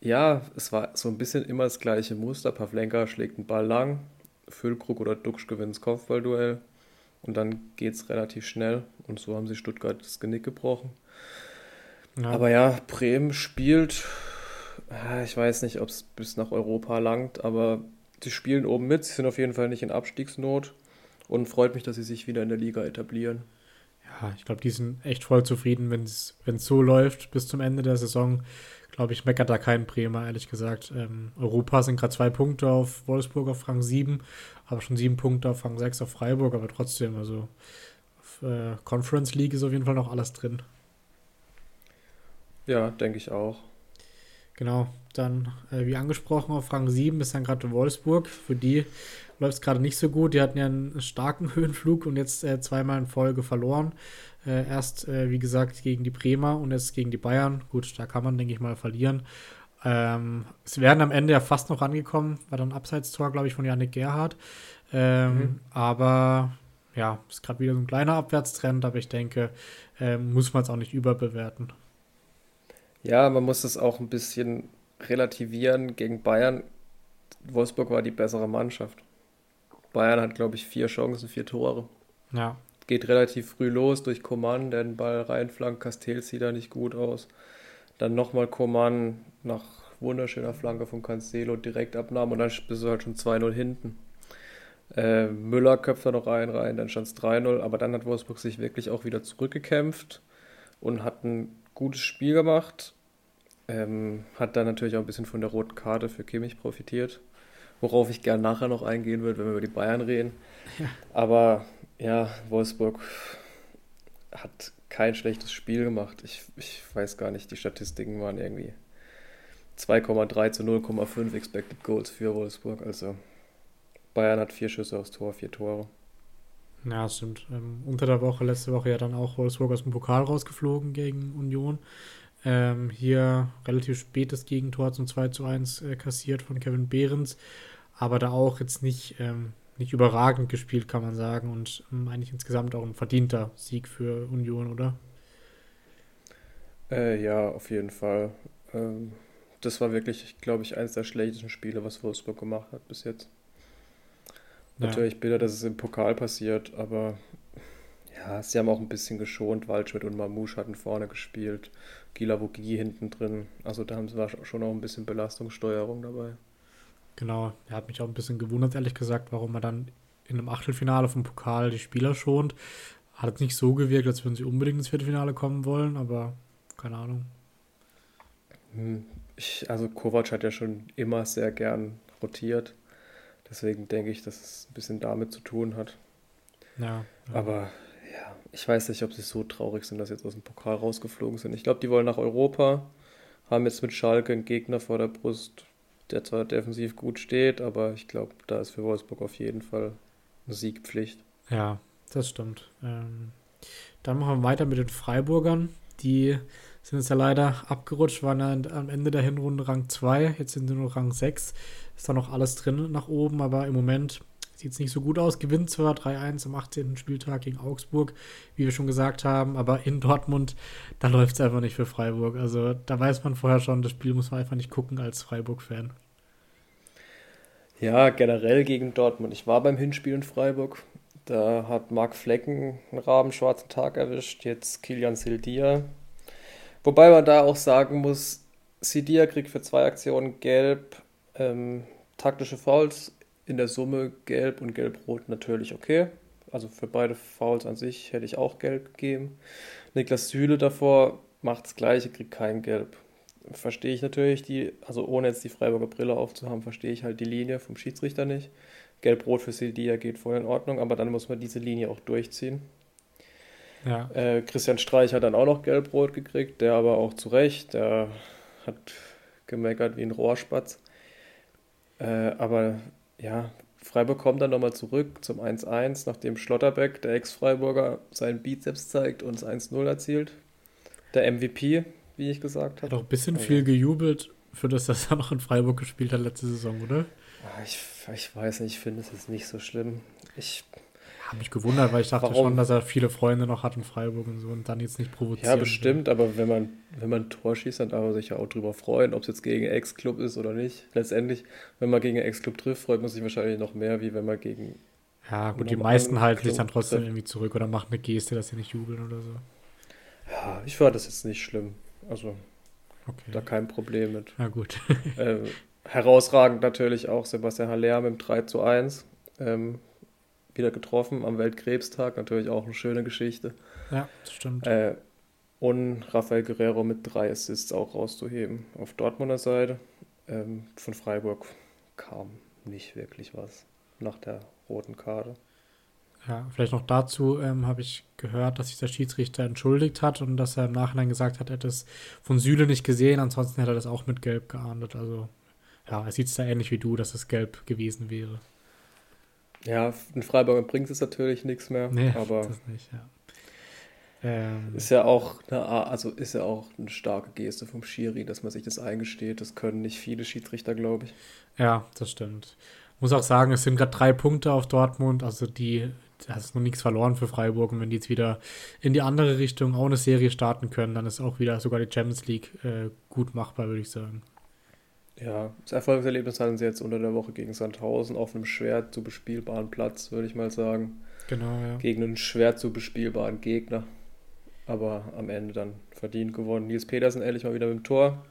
ja, es war so ein bisschen immer das gleiche Muster. Pavlenka schlägt einen Ball lang, Füllkrug oder Dux gewinnt das Kopfballduell und dann geht es relativ schnell und so haben sie Stuttgart das Genick gebrochen. Ja. Aber ja, Bremen spielt, ich weiß nicht, ob es bis nach Europa langt, aber sie spielen oben mit, sie sind auf jeden Fall nicht in Abstiegsnot und freut mich, dass sie sich wieder in der Liga etablieren. Ja, ich glaube, die sind echt voll zufrieden, wenn es so läuft bis zum Ende der Saison. Glaube ich, meckert da kein Bremer, ehrlich gesagt. Ähm, Europa sind gerade zwei Punkte auf Wolfsburg auf Rang 7, aber schon sieben Punkte auf Rang 6 auf Freiburg, aber trotzdem, also auf, äh, Conference League ist auf jeden Fall noch alles drin. Ja, denke ich auch. Genau, dann, äh, wie angesprochen, auf Rang 7 ist dann gerade Wolfsburg. Für die läuft es gerade nicht so gut. Die hatten ja einen starken [LAUGHS] Höhenflug und jetzt äh, zweimal in Folge verloren. Äh, erst, äh, wie gesagt, gegen die Bremer und jetzt gegen die Bayern. Gut, da kann man, denke ich mal, verlieren. Ähm, es werden am Ende ja fast noch rangekommen, war dann Abseitstor, glaube ich, von Janik Gerhardt. Ähm, mhm. Aber ja, ist gerade wieder so ein kleiner Abwärtstrend, aber ich denke, ähm, muss man es auch nicht überbewerten. Ja, man muss es auch ein bisschen relativieren. Gegen Bayern, Wolfsburg war die bessere Mannschaft. Bayern hat, glaube ich, vier Chancen, vier Tore. Ja. Geht relativ früh los durch Coman, der den Ball reinflankt. Castells sieht da nicht gut aus. Dann nochmal Coman nach wunderschöner Flanke von Cancelo direkt abnahm und dann bist du halt schon 2-0 hinten. Äh, Müller köpft da noch einen rein, dann stand es 3-0, aber dann hat Wolfsburg sich wirklich auch wieder zurückgekämpft und hat ein gutes Spiel gemacht. Ähm, hat dann natürlich auch ein bisschen von der roten Karte für Kimmich profitiert worauf ich gerne nachher noch eingehen würde, wenn wir über die Bayern reden. Ja. Aber ja, Wolfsburg hat kein schlechtes Spiel gemacht. Ich, ich weiß gar nicht, die Statistiken waren irgendwie 2,3 zu 0,5 Expected Goals für Wolfsburg. Also Bayern hat vier Schüsse aufs Tor, vier Tore. Ja, stimmt. Ähm, unter der Woche, letzte Woche ja dann auch Wolfsburg aus dem Pokal rausgeflogen gegen Union. Ähm, hier relativ spätes Gegentor zum 2 zu 1 äh, kassiert von Kevin Behrens aber da auch jetzt nicht, ähm, nicht überragend gespielt, kann man sagen. Und ähm, eigentlich insgesamt auch ein verdienter Sieg für Union, oder? Äh, ja, auf jeden Fall. Ähm, das war wirklich, glaube ich, eines der schlechtesten Spiele, was Wolfsburg gemacht hat bis jetzt. Natürlich bitter, dass es im Pokal passiert, aber ja, sie haben auch ein bisschen geschont. Waldschmidt und Mamouche hatten vorne gespielt. Gila Vogie hinten drin. Also da haben sie schon auch ein bisschen Belastungssteuerung dabei. Genau, er hat mich auch ein bisschen gewundert, ehrlich gesagt, warum er dann in einem Achtelfinale vom Pokal die Spieler schont. Hat jetzt nicht so gewirkt, als würden sie unbedingt ins Viertelfinale kommen wollen, aber keine Ahnung. Hm, ich, also Kovac hat ja schon immer sehr gern rotiert. Deswegen denke ich, dass es ein bisschen damit zu tun hat. Ja. ja. Aber ja, ich weiß nicht, ob sie so traurig sind, dass sie jetzt aus dem Pokal rausgeflogen sind. Ich glaube, die wollen nach Europa, haben jetzt mit Schalke einen Gegner vor der Brust, der zwar defensiv gut steht, aber ich glaube, da ist für Wolfsburg auf jeden Fall eine Siegpflicht. Ja, das stimmt. Ähm, dann machen wir weiter mit den Freiburgern. Die sind jetzt ja leider abgerutscht, waren ja am Ende der Hinrunde Rang 2, jetzt sind sie nur Rang 6. Ist da noch alles drin nach oben, aber im Moment sieht es nicht so gut aus. Gewinnt zwar 3-1 am 18. Spieltag gegen Augsburg, wie wir schon gesagt haben, aber in Dortmund, da läuft es einfach nicht für Freiburg. Also da weiß man vorher schon, das Spiel muss man einfach nicht gucken als Freiburg-Fan. Ja, generell gegen Dortmund. Ich war beim Hinspiel in Freiburg. Da hat Marc Flecken einen rabenschwarzen Tag erwischt, jetzt Kilian Sildia. Wobei man da auch sagen muss, Sildia kriegt für zwei Aktionen gelb, ähm, taktische Fouls in der Summe gelb und gelb-rot natürlich okay. Also für beide Fouls an sich hätte ich auch gelb gegeben. Niklas Süle davor macht das gleiche, kriegt kein Gelb. verstehe ich natürlich die, also ohne jetzt die Freiburger Brille aufzuhaben, verstehe ich halt die Linie vom Schiedsrichter nicht. Gelb-Rot für Sildia geht voll in Ordnung, aber dann muss man diese Linie auch durchziehen. Ja. Äh, Christian Streich hat dann auch noch Gelb-Rot gekriegt, der aber auch zu Recht, der hat gemeckert wie ein Rohrspatz. Äh, aber ja, Freiburg kommt dann nochmal zurück zum 1-1, nachdem Schlotterbeck, der Ex-Freiburger, seinen Bizeps zeigt und das 1-0 erzielt. Der MVP, wie ich gesagt habe. Hat auch ein bisschen viel gejubelt für das, dass er noch in Freiburg gespielt hat letzte Saison, oder? Ah, ich, ich weiß nicht, ich finde es jetzt nicht so schlimm. Ich habe mich gewundert, weil ich dachte Warum? schon, dass er viele Freunde noch hat in Freiburg und so und dann jetzt nicht provoziert. Ja, bestimmt, will. aber wenn man, wenn man ein Tor schießt, dann darf man sich ja auch drüber freuen, ob es jetzt gegen Ex-Club ist oder nicht. Letztendlich, wenn man gegen Ex-Club trifft, freut man sich wahrscheinlich noch mehr, wie wenn man gegen. Ja, gut, die meisten halten sich dann trotzdem trifft. irgendwie zurück oder machen eine Geste, dass sie nicht jubeln oder so. Ja, ich fand das jetzt nicht schlimm. Also, okay. da kein Problem mit. Na gut. äh, herausragend natürlich auch Sebastian Haller mit dem 3 zu 1. Ähm, wieder getroffen am Weltkrebstag, natürlich auch eine schöne Geschichte. Ja, das stimmt. Äh, und Rafael Guerrero mit drei Assists auch rauszuheben. Auf Dortmunder Seite ähm, von Freiburg kam nicht wirklich was nach der roten Karte. Ja, vielleicht noch dazu ähm, habe ich gehört, dass sich der Schiedsrichter entschuldigt hat und dass er im Nachhinein gesagt hat, er hätte es von Süle nicht gesehen, ansonsten hätte er das auch mit Gelb geahndet. Also ja, er sieht es da ähnlich wie du, dass es Gelb gewesen wäre. Ja, in Freiburg bringt es natürlich nichts mehr. Nee, aber das nicht, ja. Ähm, ist ja auch eine, also ist ja auch eine starke Geste vom Schiri, dass man sich das eingesteht. Das können nicht viele Schiedsrichter, glaube ich. Ja, das stimmt. Muss auch sagen, es sind gerade drei Punkte auf Dortmund, also die, da ist noch nichts verloren für Freiburg. Und wenn die jetzt wieder in die andere Richtung auch eine Serie starten können, dann ist auch wieder sogar die Champions League äh, gut machbar, würde ich sagen. Ja, das Erfolgserlebnis hatten sie jetzt unter der Woche gegen Sandhausen auf einem schwer zu bespielbaren Platz, würde ich mal sagen. Genau, ja. Gegen einen schwer zu bespielbaren Gegner. Aber am Ende dann verdient gewonnen. Nils Petersen ehrlich mal wieder mit dem Tor.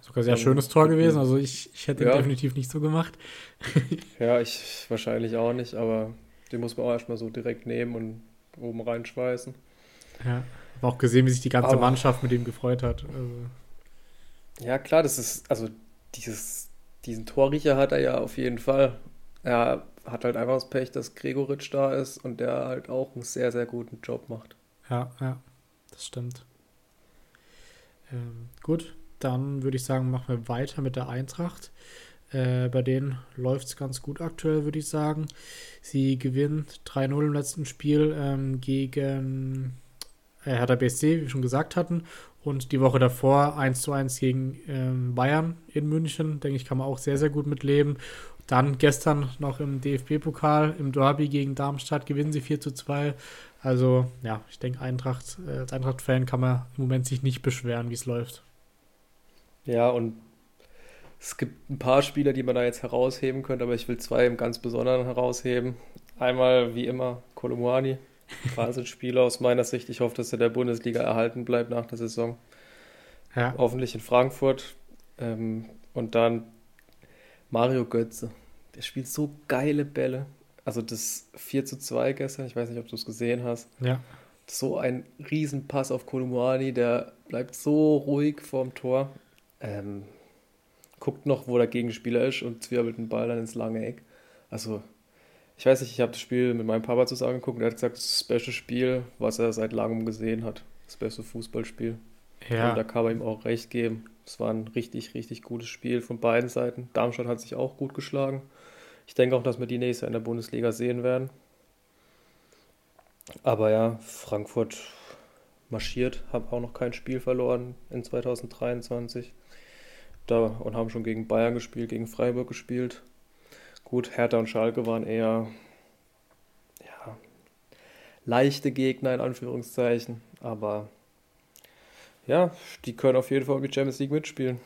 Sogar sehr schönes Tor gewesen. Also ich, ich hätte ja. definitiv nicht so gemacht. [LAUGHS] ja, ich wahrscheinlich auch nicht, aber den muss man auch erstmal so direkt nehmen und oben reinschweißen. Ja, habe auch gesehen, wie sich die ganze aber, Mannschaft mit ihm gefreut hat. Also. Ja, klar, das ist, also dieses, diesen Torriecher hat er ja auf jeden Fall. Er hat halt einfach das Pech, dass Gregoritsch da ist und der halt auch einen sehr, sehr guten Job macht. Ja, ja, das stimmt. Ähm, gut, dann würde ich sagen, machen wir weiter mit der Eintracht. Äh, bei denen läuft es ganz gut aktuell, würde ich sagen. Sie gewinnt 3-0 im letzten Spiel ähm, gegen äh, Hertha BSC, wie wir schon gesagt hatten. Und die Woche davor 1 zu 1 gegen ähm, Bayern in München. Denke ich, kann man auch sehr, sehr gut mitleben. Dann gestern noch im DFB-Pokal, im Derby gegen Darmstadt gewinnen sie 4 zu 2. Also, ja, ich denke, Eintracht, äh, als Eintracht-Fan kann man im Moment sich nicht beschweren, wie es läuft. Ja, und es gibt ein paar Spieler, die man da jetzt herausheben könnte, aber ich will zwei im ganz Besonderen herausheben. Einmal, wie immer, Kolumani, [LAUGHS] Wahnsinnsspieler aus meiner Sicht. Ich hoffe, dass er der Bundesliga erhalten bleibt nach der Saison. Ja. Hoffentlich in Frankfurt. Ähm, und dann Mario Götze. Der spielt so geile Bälle. Also das 4 zu 2 gestern, ich weiß nicht, ob du es gesehen hast. Ja. So ein Riesenpass auf Kolumani, der bleibt so ruhig vorm Tor. Ähm, guckt noch, wo der Gegenspieler ist und zwirbelt den Ball dann ins lange Eck. Also ich weiß nicht, ich habe das Spiel mit meinem Papa zusammen geguckt und er hat gesagt, das ist das beste Spiel, was er seit langem gesehen hat. Das beste Fußballspiel. Ja. Und da kann man ihm auch recht geben. Es war ein richtig, richtig gutes Spiel von beiden Seiten. Darmstadt hat sich auch gut geschlagen. Ich denke auch, dass wir die nächste in der Bundesliga sehen werden. Aber ja, Frankfurt marschiert, haben auch noch kein Spiel verloren in 2023. Da, und haben schon gegen Bayern gespielt, gegen Freiburg gespielt. Gut, Hertha und Schalke waren eher ja, leichte Gegner in Anführungszeichen, aber ja, die können auf jeden Fall um Champions League mitspielen.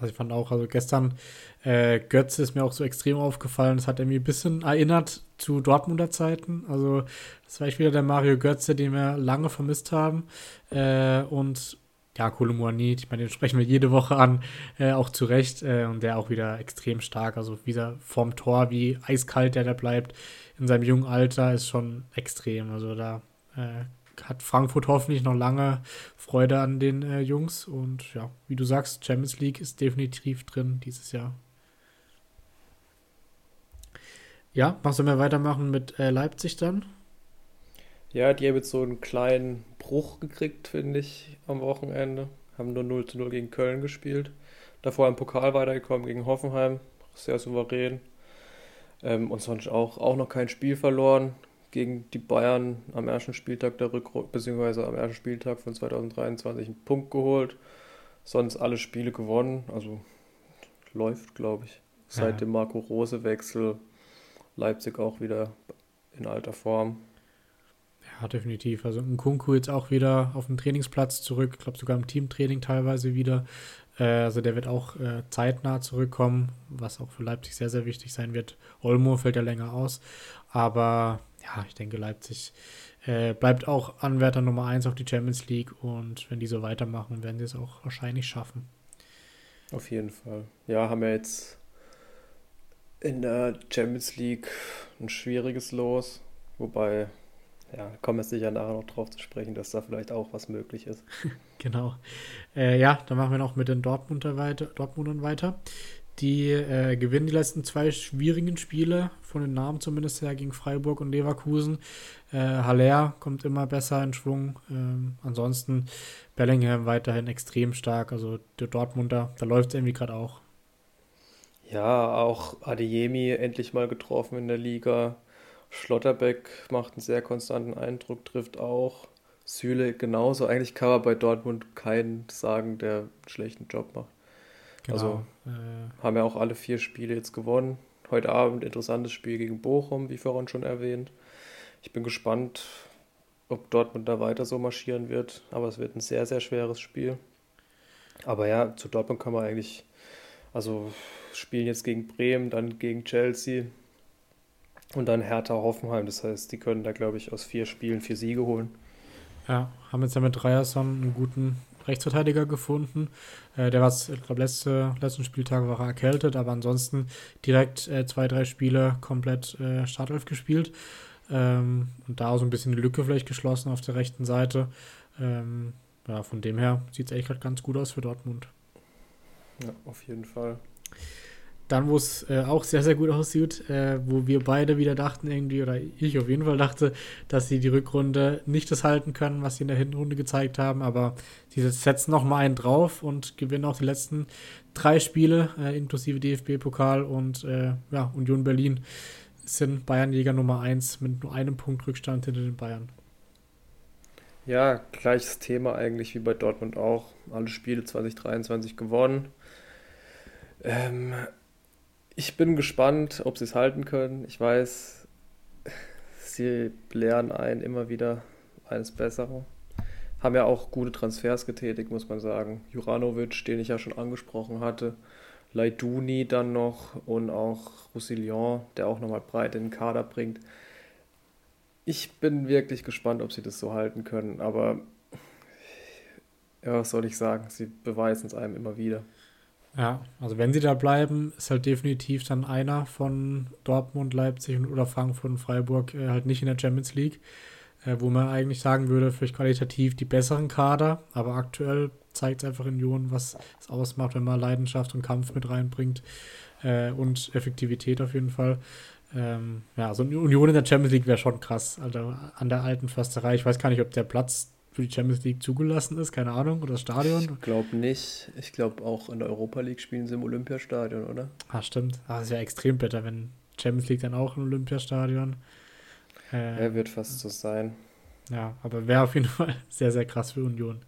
Also ich fand auch, also gestern äh, Götze ist mir auch so extrem aufgefallen. Das hat er mir ein bisschen erinnert zu Dortmunder Zeiten. Also das war ich wieder der Mario Götze, den wir lange vermisst haben. Äh, und ja, Kolumani, ich meine, den sprechen wir jede Woche an, äh, auch zu Recht. Äh, und der auch wieder extrem stark. Also wieder vorm Tor, wie eiskalt der da bleibt in seinem jungen Alter, ist schon extrem. Also da äh, hat Frankfurt hoffentlich noch lange Freude an den äh, Jungs. Und ja, wie du sagst, Champions League ist definitiv drin dieses Jahr. Ja, machst du mehr weitermachen mit äh, Leipzig dann? Ja, die haben jetzt so einen kleinen Bruch gekriegt, finde ich, am Wochenende. Haben nur 0 zu 0 gegen Köln gespielt. Davor im Pokal weitergekommen gegen Hoffenheim. Sehr souverän. Ähm, und sonst auch, auch noch kein Spiel verloren gegen die Bayern am ersten Spieltag der Rückrunde, beziehungsweise am ersten Spieltag von 2023 einen Punkt geholt. Sonst alle Spiele gewonnen. Also läuft, glaube ich. Seit ja. dem Marco Rose-Wechsel Leipzig auch wieder in alter Form. Definitiv. Also ein Kunku jetzt auch wieder auf dem Trainingsplatz zurück. Ich glaube sogar im Teamtraining teilweise wieder. Äh, also der wird auch äh, zeitnah zurückkommen, was auch für Leipzig sehr, sehr wichtig sein wird. Olmo fällt ja länger aus. Aber ja, ich denke, Leipzig äh, bleibt auch Anwärter Nummer 1 auf die Champions League. Und wenn die so weitermachen, werden sie es auch wahrscheinlich schaffen. Auf jeden Fall. Ja, haben wir jetzt in der Champions League ein schwieriges Los. Wobei ja, kommen wir sicher nachher noch drauf zu sprechen, dass da vielleicht auch was möglich ist. [LAUGHS] genau. Äh, ja, dann machen wir noch mit den Dortmunder weiter, Dortmundern weiter. Die äh, gewinnen die letzten zwei schwierigen Spiele, von den Namen zumindest her, gegen Freiburg und Leverkusen. Äh, Haller kommt immer besser in Schwung. Ähm, ansonsten Bellingham weiterhin extrem stark. Also der Dortmunder, da läuft es irgendwie gerade auch. Ja, auch Adeyemi endlich mal getroffen in der Liga. Schlotterbeck macht einen sehr konstanten Eindruck, trifft auch. Süle genauso. Eigentlich kann man bei Dortmund keinen sagen, der einen schlechten Job macht. Genau. Also äh, haben ja auch alle vier Spiele jetzt gewonnen. Heute Abend interessantes Spiel gegen Bochum, wie vorhin schon erwähnt. Ich bin gespannt, ob Dortmund da weiter so marschieren wird. Aber es wird ein sehr, sehr schweres Spiel. Aber ja, zu Dortmund kann man eigentlich, also spielen jetzt gegen Bremen, dann gegen Chelsea. Und dann Hertha Hoffenheim. Das heißt, die können da, glaube ich, aus vier Spielen vier Siege holen. Ja, haben jetzt ja mit Dreierson einen guten Rechtsverteidiger gefunden. Äh, der war, ich glaube, letzte, letzten Spieltag war er erkältet, aber ansonsten direkt äh, zwei, drei Spiele komplett äh, Startelf gespielt. Ähm, und da auch so ein bisschen die Lücke vielleicht geschlossen auf der rechten Seite. Ähm, ja, von dem her sieht es eigentlich gerade ganz gut aus für Dortmund. Ja, auf jeden Fall. Dann, wo es äh, auch sehr, sehr gut aussieht, äh, wo wir beide wieder dachten irgendwie, oder ich auf jeden Fall dachte, dass sie die Rückrunde nicht das halten können, was sie in der Hinrunde gezeigt haben, aber sie setzen nochmal einen drauf und gewinnen auch die letzten drei Spiele, äh, inklusive DFB-Pokal und äh, ja, Union Berlin sind Bayernjäger Nummer 1 mit nur einem Punkt Rückstand hinter den Bayern. Ja, gleiches Thema eigentlich wie bei Dortmund auch. Alle Spiele 2023 gewonnen. Ähm, ich bin gespannt, ob sie es halten können. Ich weiß, sie lernen einen immer wieder eines Besseren. Haben ja auch gute Transfers getätigt, muss man sagen. Juranovic, den ich ja schon angesprochen hatte. Leiduni dann noch und auch Roussillon, der auch nochmal breit in den Kader bringt. Ich bin wirklich gespannt, ob sie das so halten können, aber ja, was soll ich sagen? Sie beweisen es einem immer wieder. Ja, also wenn sie da bleiben, ist halt definitiv dann einer von Dortmund, Leipzig oder Frankfurt und Freiburg äh, halt nicht in der Champions League, äh, wo man eigentlich sagen würde, vielleicht qualitativ die besseren Kader, aber aktuell zeigt es einfach in Union, was es ausmacht, wenn man Leidenschaft und Kampf mit reinbringt äh, und Effektivität auf jeden Fall. Ähm, ja, also Union in der Champions League wäre schon krass, also an der alten Försterei. Ich weiß gar nicht, ob der Platz für die Champions League zugelassen ist, keine Ahnung, oder das Stadion. Ich glaube nicht. Ich glaube auch in der Europa League spielen sie im Olympiastadion, oder? Ah, stimmt. Ah, das ist ja extrem bitter, wenn Champions League dann auch im Olympiastadion. Äh, er wird fast so sein. Ja, aber wäre auf jeden [LAUGHS] Fall sehr, sehr krass für Union.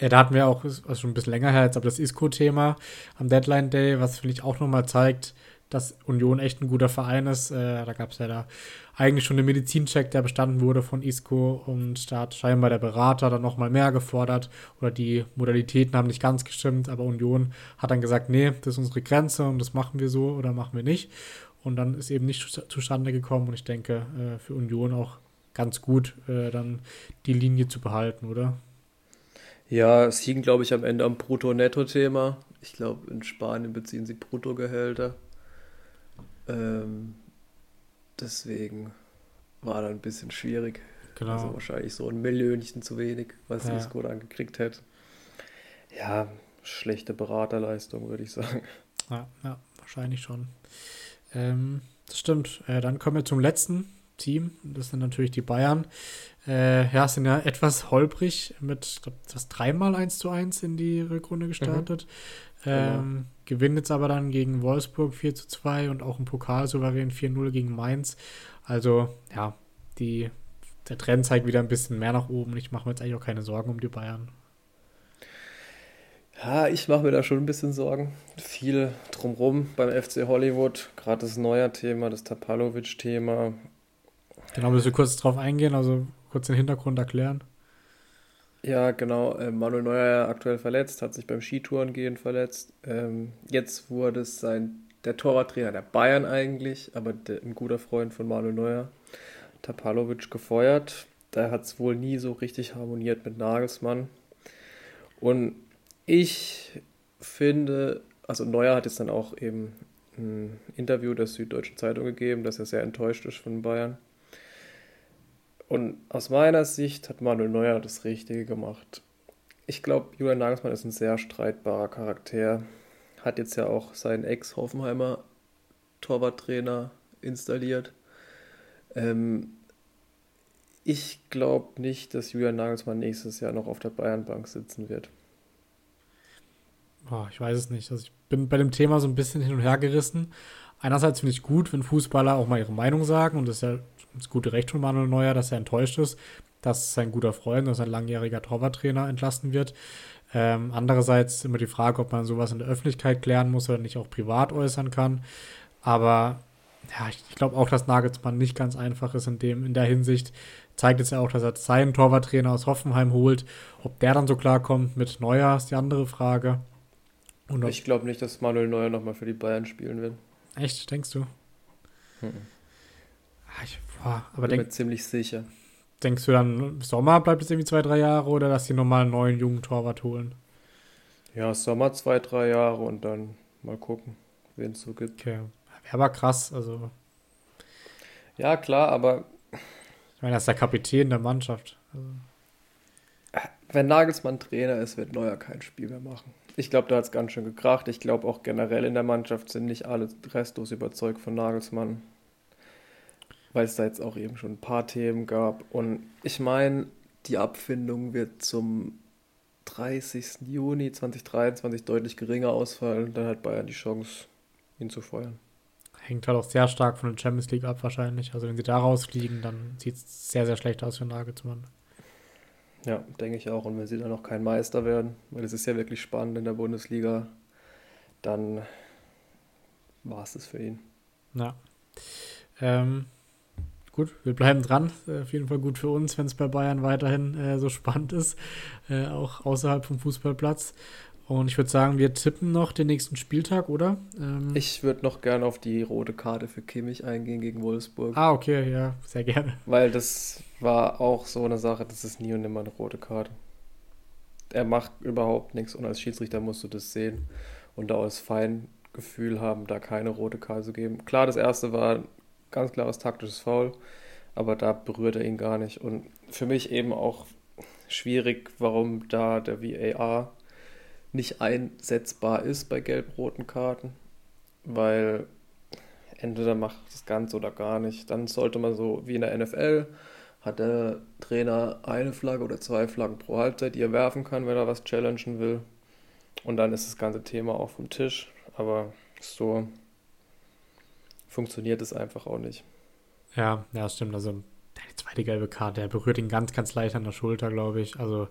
Ja, da hatten wir auch, also schon ein bisschen länger her, jetzt aber das ISCO-Thema am Deadline Day, was finde ich auch nochmal zeigt, dass Union echt ein guter Verein ist. Äh, da gab es ja da eigentlich schon einen Medizincheck, der bestanden wurde von ISCO und da hat scheinbar der Berater dann nochmal mehr gefordert oder die Modalitäten haben nicht ganz gestimmt, aber Union hat dann gesagt, nee, das ist unsere Grenze und das machen wir so oder machen wir nicht. Und dann ist eben nicht zustande gekommen und ich denke, äh, für Union auch ganz gut, äh, dann die Linie zu behalten, oder? Ja, es hing, glaube ich, am Ende am Brutto-Netto-Thema. Ich glaube, in Spanien beziehen sie Bruttogehälter. Ähm, deswegen, war dann ein bisschen schwierig. Genau. Also wahrscheinlich so ein Millionchen zu wenig, was Ja. Isco dann gekriegt hätte. Ja, schlechte Beraterleistung, würde ich sagen. Ja, ja, wahrscheinlich schon. Ähm, das stimmt. Äh, dann kommen wir zum letzten Team. Das sind natürlich die Bayern. Äh, ja, sind ja etwas holprig mit, ich glaube, das dreimal 1 zu 1 in die Rückrunde gestartet. Ähm, Gewinnen jetzt aber dann gegen Wolfsburg 4 zu 2 und auch im Pokal souverän 4-0 gegen Mainz. Also, ja, die, der Trend zeigt wieder ein bisschen mehr nach oben. Ich mache mir jetzt eigentlich auch keine Sorgen um die Bayern. Ja, ich mache mir da schon ein bisschen Sorgen. Viel drumrum beim FC Hollywood. Gerade das neue Thema, das Tapalovic-Thema. Genau, willst du kurz drauf eingehen, also kurz den Hintergrund erklären? Ja, genau. äh, Manuel Neuer aktuell verletzt, hat sich beim Skitourengehen verletzt. Ähm, jetzt wurde es sein, der Torwarttrainer der Bayern eigentlich, aber ein guter Freund von Manuel Neuer, Tapalovic, gefeuert. Da hat es wohl nie so richtig harmoniert mit Nagelsmann. Und ich finde, also Neuer hat jetzt dann auch eben ein Interview der Süddeutschen Zeitung gegeben, dass er sehr enttäuscht ist von Bayern. Und aus meiner Sicht hat Manuel Neuer das Richtige gemacht. Ich glaube, Julian Nagelsmann ist ein sehr streitbarer Charakter. Hat jetzt ja auch seinen Ex-Hoffenheimer Torwarttrainer installiert. Ähm, ich glaube nicht, dass Julian Nagelsmann nächstes Jahr noch auf der Bayernbank sitzen wird. Boah, ich weiß es nicht. Also ich bin bei dem Thema so ein bisschen hin und her gerissen. Einerseits finde ich gut, wenn Fußballer auch mal ihre Meinung sagen und das ist ja das gute Recht von Manuel Neuer, dass er enttäuscht ist, dass sein guter Freund, dass ein langjähriger Torwarttrainer entlassen wird. Ähm, andererseits immer die Frage, ob man sowas in der Öffentlichkeit klären muss oder nicht auch privat äußern kann. Aber ja, ich, ich glaube auch, dass Nagelsmann nicht ganz einfach ist in dem, in der Hinsicht. Zeigt jetzt ja auch, dass er seinen Torwarttrainer aus Hoffenheim holt. Ob der dann so klarkommt mit Neuer, ist die andere Frage. Und Ich glaube nicht, dass Manuel Neuer nochmal für die Bayern spielen wird. echt, denkst du? Ah, Ich, boah, aber Bin denk, mir ziemlich sicher. denkst du dann, im Sommer bleibt es irgendwie zwei, drei Jahre oder dass die nochmal einen neuen jungen Torwart holen? Ja, Sommer zwei, drei Jahre und dann mal gucken, wen es so gibt. Okay. Wäre aber krass. Also, Ja, klar, aber ich meine, er ist der Kapitän der Mannschaft. Also, wenn Nagelsmann Trainer ist, wird Neuer kein Spiel mehr machen. Ich glaube, da hat es ganz schön gekracht. Ich glaube auch generell in der Mannschaft sind nicht alle restlos überzeugt von Nagelsmann. Weil es da jetzt auch eben schon ein paar Themen gab. Und ich meine, die Abfindung wird zum 30. Juni 2023 deutlich geringer ausfallen. Dann hat Bayern die Chance, ihn zu feuern. hängt halt auch sehr stark von der Champions League ab, wahrscheinlich. Also, wenn sie da rausfliegen, dann sieht es sehr, sehr schlecht aus für Nagelsmann. Ja, denke ich auch. Und wenn sie dann noch kein Meister werden, weil es ist ja wirklich spannend in der Bundesliga, dann war es das für ihn. Ja. Ähm, gut, wir bleiben dran. Äh, auf jeden Fall gut für uns, wenn es bei Bayern weiterhin äh, so spannend [LAUGHS] ist, äh, auch außerhalb vom Fußballplatz. Und ich würde sagen, wir tippen noch den nächsten Spieltag, oder? Ähm, Ich würde noch gerne auf die rote Karte für Kimmich eingehen gegen Wolfsburg, ah, okay, ja, sehr gerne. weil das war auch so eine Sache, das ist nie und nimmer eine rote Karte. Er macht überhaupt nichts und als Schiedsrichter musst du das sehen und da aus Feingefühl haben, da keine rote Karte zu geben. Klar, das erste war ganz klares taktisches Foul, aber da berührt er ihn gar nicht und für mich eben auch schwierig, warum da der VAR nicht einsetzbar ist bei gelb-roten Karten, weil entweder macht das Ganze oder gar nicht. Dann sollte man so wie in der NFL, hat der Trainer eine Flagge oder zwei Flaggen pro Halbzeit, die er werfen kann, wenn er was challengen will. Und dann ist das ganze Thema auch vom Tisch. Aber so funktioniert es einfach auch nicht. Ja, ja, stimmt. Also, die zweite gelbe Karte, er berührt ihn ganz, ganz leicht an der Schulter, glaube ich. Also,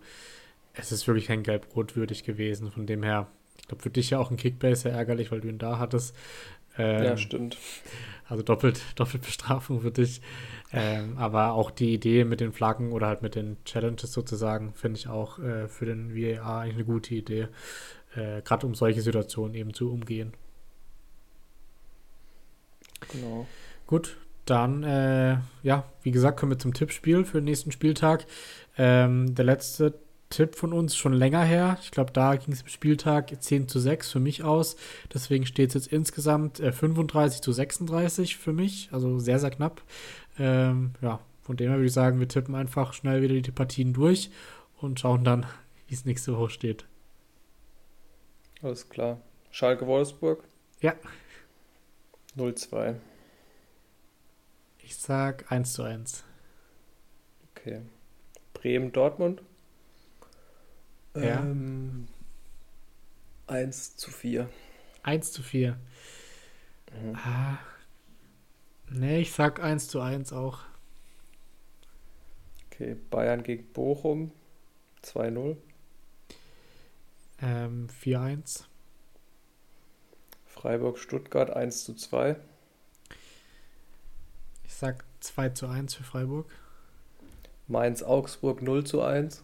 es ist wirklich kein gelb-rot würdig gewesen. Von dem her, ich glaube, für dich ja auch ein Kickbase sehr ärgerlich, weil du ihn da hattest. Ähm, Ja, stimmt. Also doppelt, [LAUGHS] doppelt Bestrafung für dich. Ähm, aber auch die Idee mit den Flaggen oder halt mit den Challenges sozusagen, finde ich auch äh, für den VAR eigentlich eine gute Idee. Äh, Gerade um solche Situationen eben zu umgehen. Genau. Gut, dann, äh, ja, wie gesagt, kommen wir zum Tippspiel für den nächsten Spieltag. Ähm, der letzte Tipp von uns schon länger her. Ich glaube, da ging es im Spieltag 10 zu 6 für mich aus. Deswegen steht es jetzt insgesamt äh, 35 zu 36 für mich. Also sehr, sehr knapp. Ähm, ja, von dem her würde ich sagen, wir tippen einfach schnell wieder die Partien durch und schauen dann, [LAUGHS] wie es nächste Woche steht. Alles klar. Schalke Wolfsburg? Ja. 0-2. Ich sag 1 zu 1. Okay. Bremen Dortmund? Ja. Ähm, 1 zu 4. 1 zu 4. Mhm. Ah. Nee, ich sag 1 zu 1 auch. Okay, Bayern gegen Bochum 2-0. Ähm, 4-1. Freiburg Stuttgart 1 zu 2. Ich sag 2 zu 1 für Freiburg. Mainz Augsburg 0 zu 1.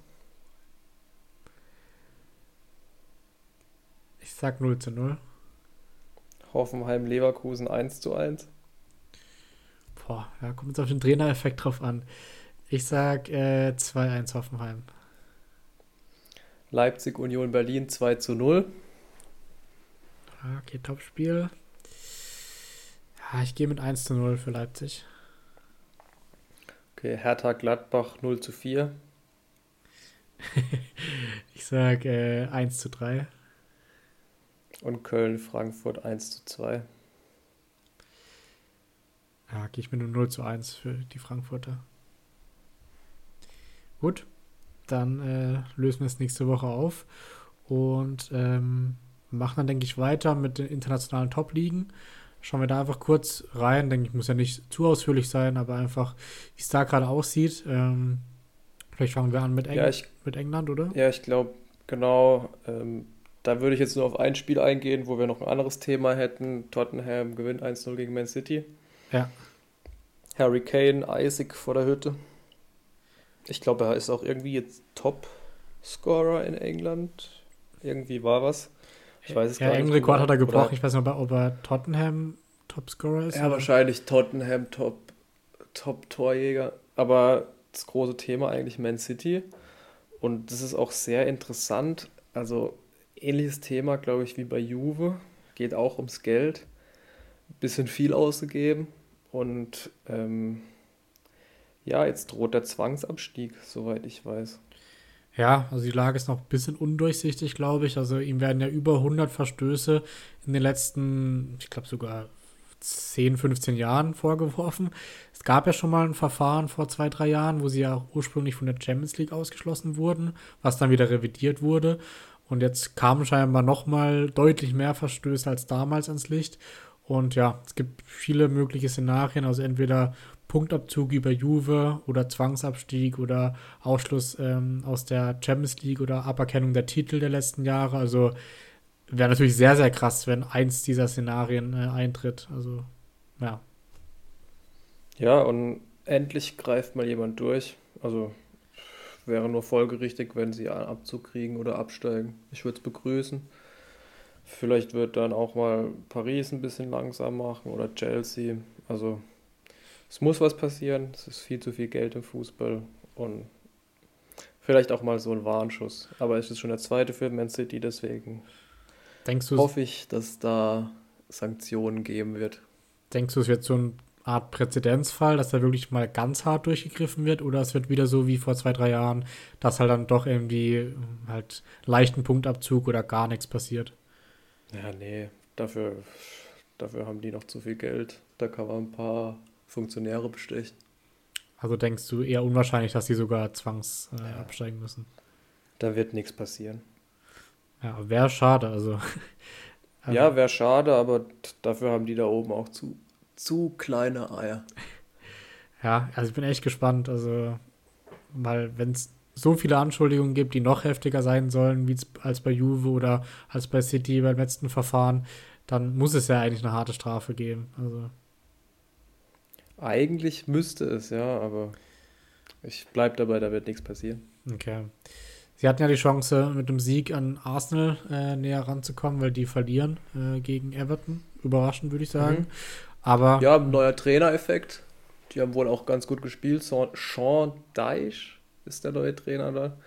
Ich sag 0 zu 0. Hoffenheim Leverkusen 1 zu 1. Boah, ja, kommt jetzt auf den Trainereffekt drauf an. Ich sag äh, 2-1 Hoffenheim. Leipzig Union Berlin 2 zu 0. Okay, Topspiel. Ja, ich gehe mit 1 zu 0 für Leipzig. Okay, Hertha Gladbach 0 zu 4. [LAUGHS] Ich sag äh, 1 zu 3. Und Köln Frankfurt 1 zu 2. Ja, gehe ich mit nur 0 zu 1 für die Frankfurter. Gut, dann äh, lösen wir es nächste Woche auf und ähm, machen dann, denke ich, weiter mit den internationalen Top-Ligen. Schauen wir da einfach kurz rein. Denke ich, muss ja nicht zu ausführlich sein, aber einfach, wie es da gerade aussieht. Ähm, vielleicht fangen wir an mit, Eng Ja, ich, mit England, oder? ja, ich glaube, genau. Ähm, da würde ich jetzt nur auf ein Spiel eingehen, wo wir noch ein anderes Thema hätten. Tottenham gewinnt 1-0 gegen Man City. Ja. Harry Kane, Isaac vor der Hütte. Ich glaube, er ist auch irgendwie jetzt Top-Scorer in England. Irgendwie war was. Ich weiß es ja, gar nicht. engen Rekord hat er gebrochen. oder- Ich weiß nicht, ob er, ob er Tottenham Topscorer ist. Ja, oder? wahrscheinlich Tottenham Top, Top Torjäger. Aber das große Thema eigentlich Man City. Und das ist auch sehr interessant. Also ähnliches Thema, glaube ich, wie bei Juve. Geht auch ums Geld. Bisschen viel ausgegeben. Und ähm, ja, jetzt droht der Zwangsabstieg, soweit ich weiß. Ja, also die Lage ist noch ein bisschen undurchsichtig, glaube ich. Also ihm werden ja über 100 Verstöße in den letzten, ich glaube sogar 10, 15 Jahren vorgeworfen. Es gab ja schon mal ein Verfahren vor zwei, drei Jahren, wo sie ja ursprünglich von der Champions League ausgeschlossen wurden, was dann wieder revidiert wurde. Und jetzt kamen scheinbar noch mal deutlich mehr Verstöße als damals ans Licht. Und ja, es gibt viele mögliche Szenarien, also entweder Punktabzug über Juve oder Zwangsabstieg oder Ausschluss ähm, aus der Champions League oder Aberkennung der Titel der letzten Jahre. Also wäre natürlich sehr, sehr krass, wenn eins dieser Szenarien äh, eintritt. Also ja, Ja, und endlich greift mal jemand durch. Also wäre nur folgerichtig, wenn sie einen Abzug kriegen oder absteigen. Ich würde es begrüßen. Vielleicht wird dann auch mal Paris ein bisschen langsam machen oder Chelsea. Also es muss was passieren. Es ist viel zu viel Geld im Fußball und vielleicht auch mal so ein Warnschuss. Aber es ist schon der zweite für Man City, deswegen denkst hoffe ich, dass da Sanktionen geben wird. denkst du, es wird so eine Art Präzedenzfall, dass da wirklich mal ganz hart durchgegriffen wird oder es wird wieder so wie vor zwei, drei Jahren, dass halt dann doch irgendwie halt leichten Punktabzug oder gar nichts passiert? Ja, nee, dafür, dafür haben die noch zu viel Geld. Da kann man ein paar Funktionäre bestechen. Also denkst du eher unwahrscheinlich, dass die sogar zwangs äh, Ja. absteigen müssen? Da wird nichts passieren. Ja, wäre schade, also. [LAUGHS] Ja, wäre schade, aber dafür haben die da oben auch zu, zu kleine Eier. [LAUGHS] Ja, also ich bin echt gespannt, also, weil wenn es so viele Anschuldigungen gibt, die noch heftiger sein sollen, wie es als bei Juve oder als bei City beim letzten Verfahren, dann muss es ja eigentlich eine harte Strafe geben. Also, Eigentlich müsste es, ja, aber ich bleib dabei, da wird nichts passieren. okay. Sie hatten ja die Chance, mit dem Sieg an Arsenal äh, näher ranzukommen, weil die verlieren äh, gegen Everton. Überraschend, würde ich sagen. Mhm. Aber Ja, ein neuer Trainereffekt. Die haben wohl auch ganz gut gespielt. Sean- Dyche ist der neue Trainer da.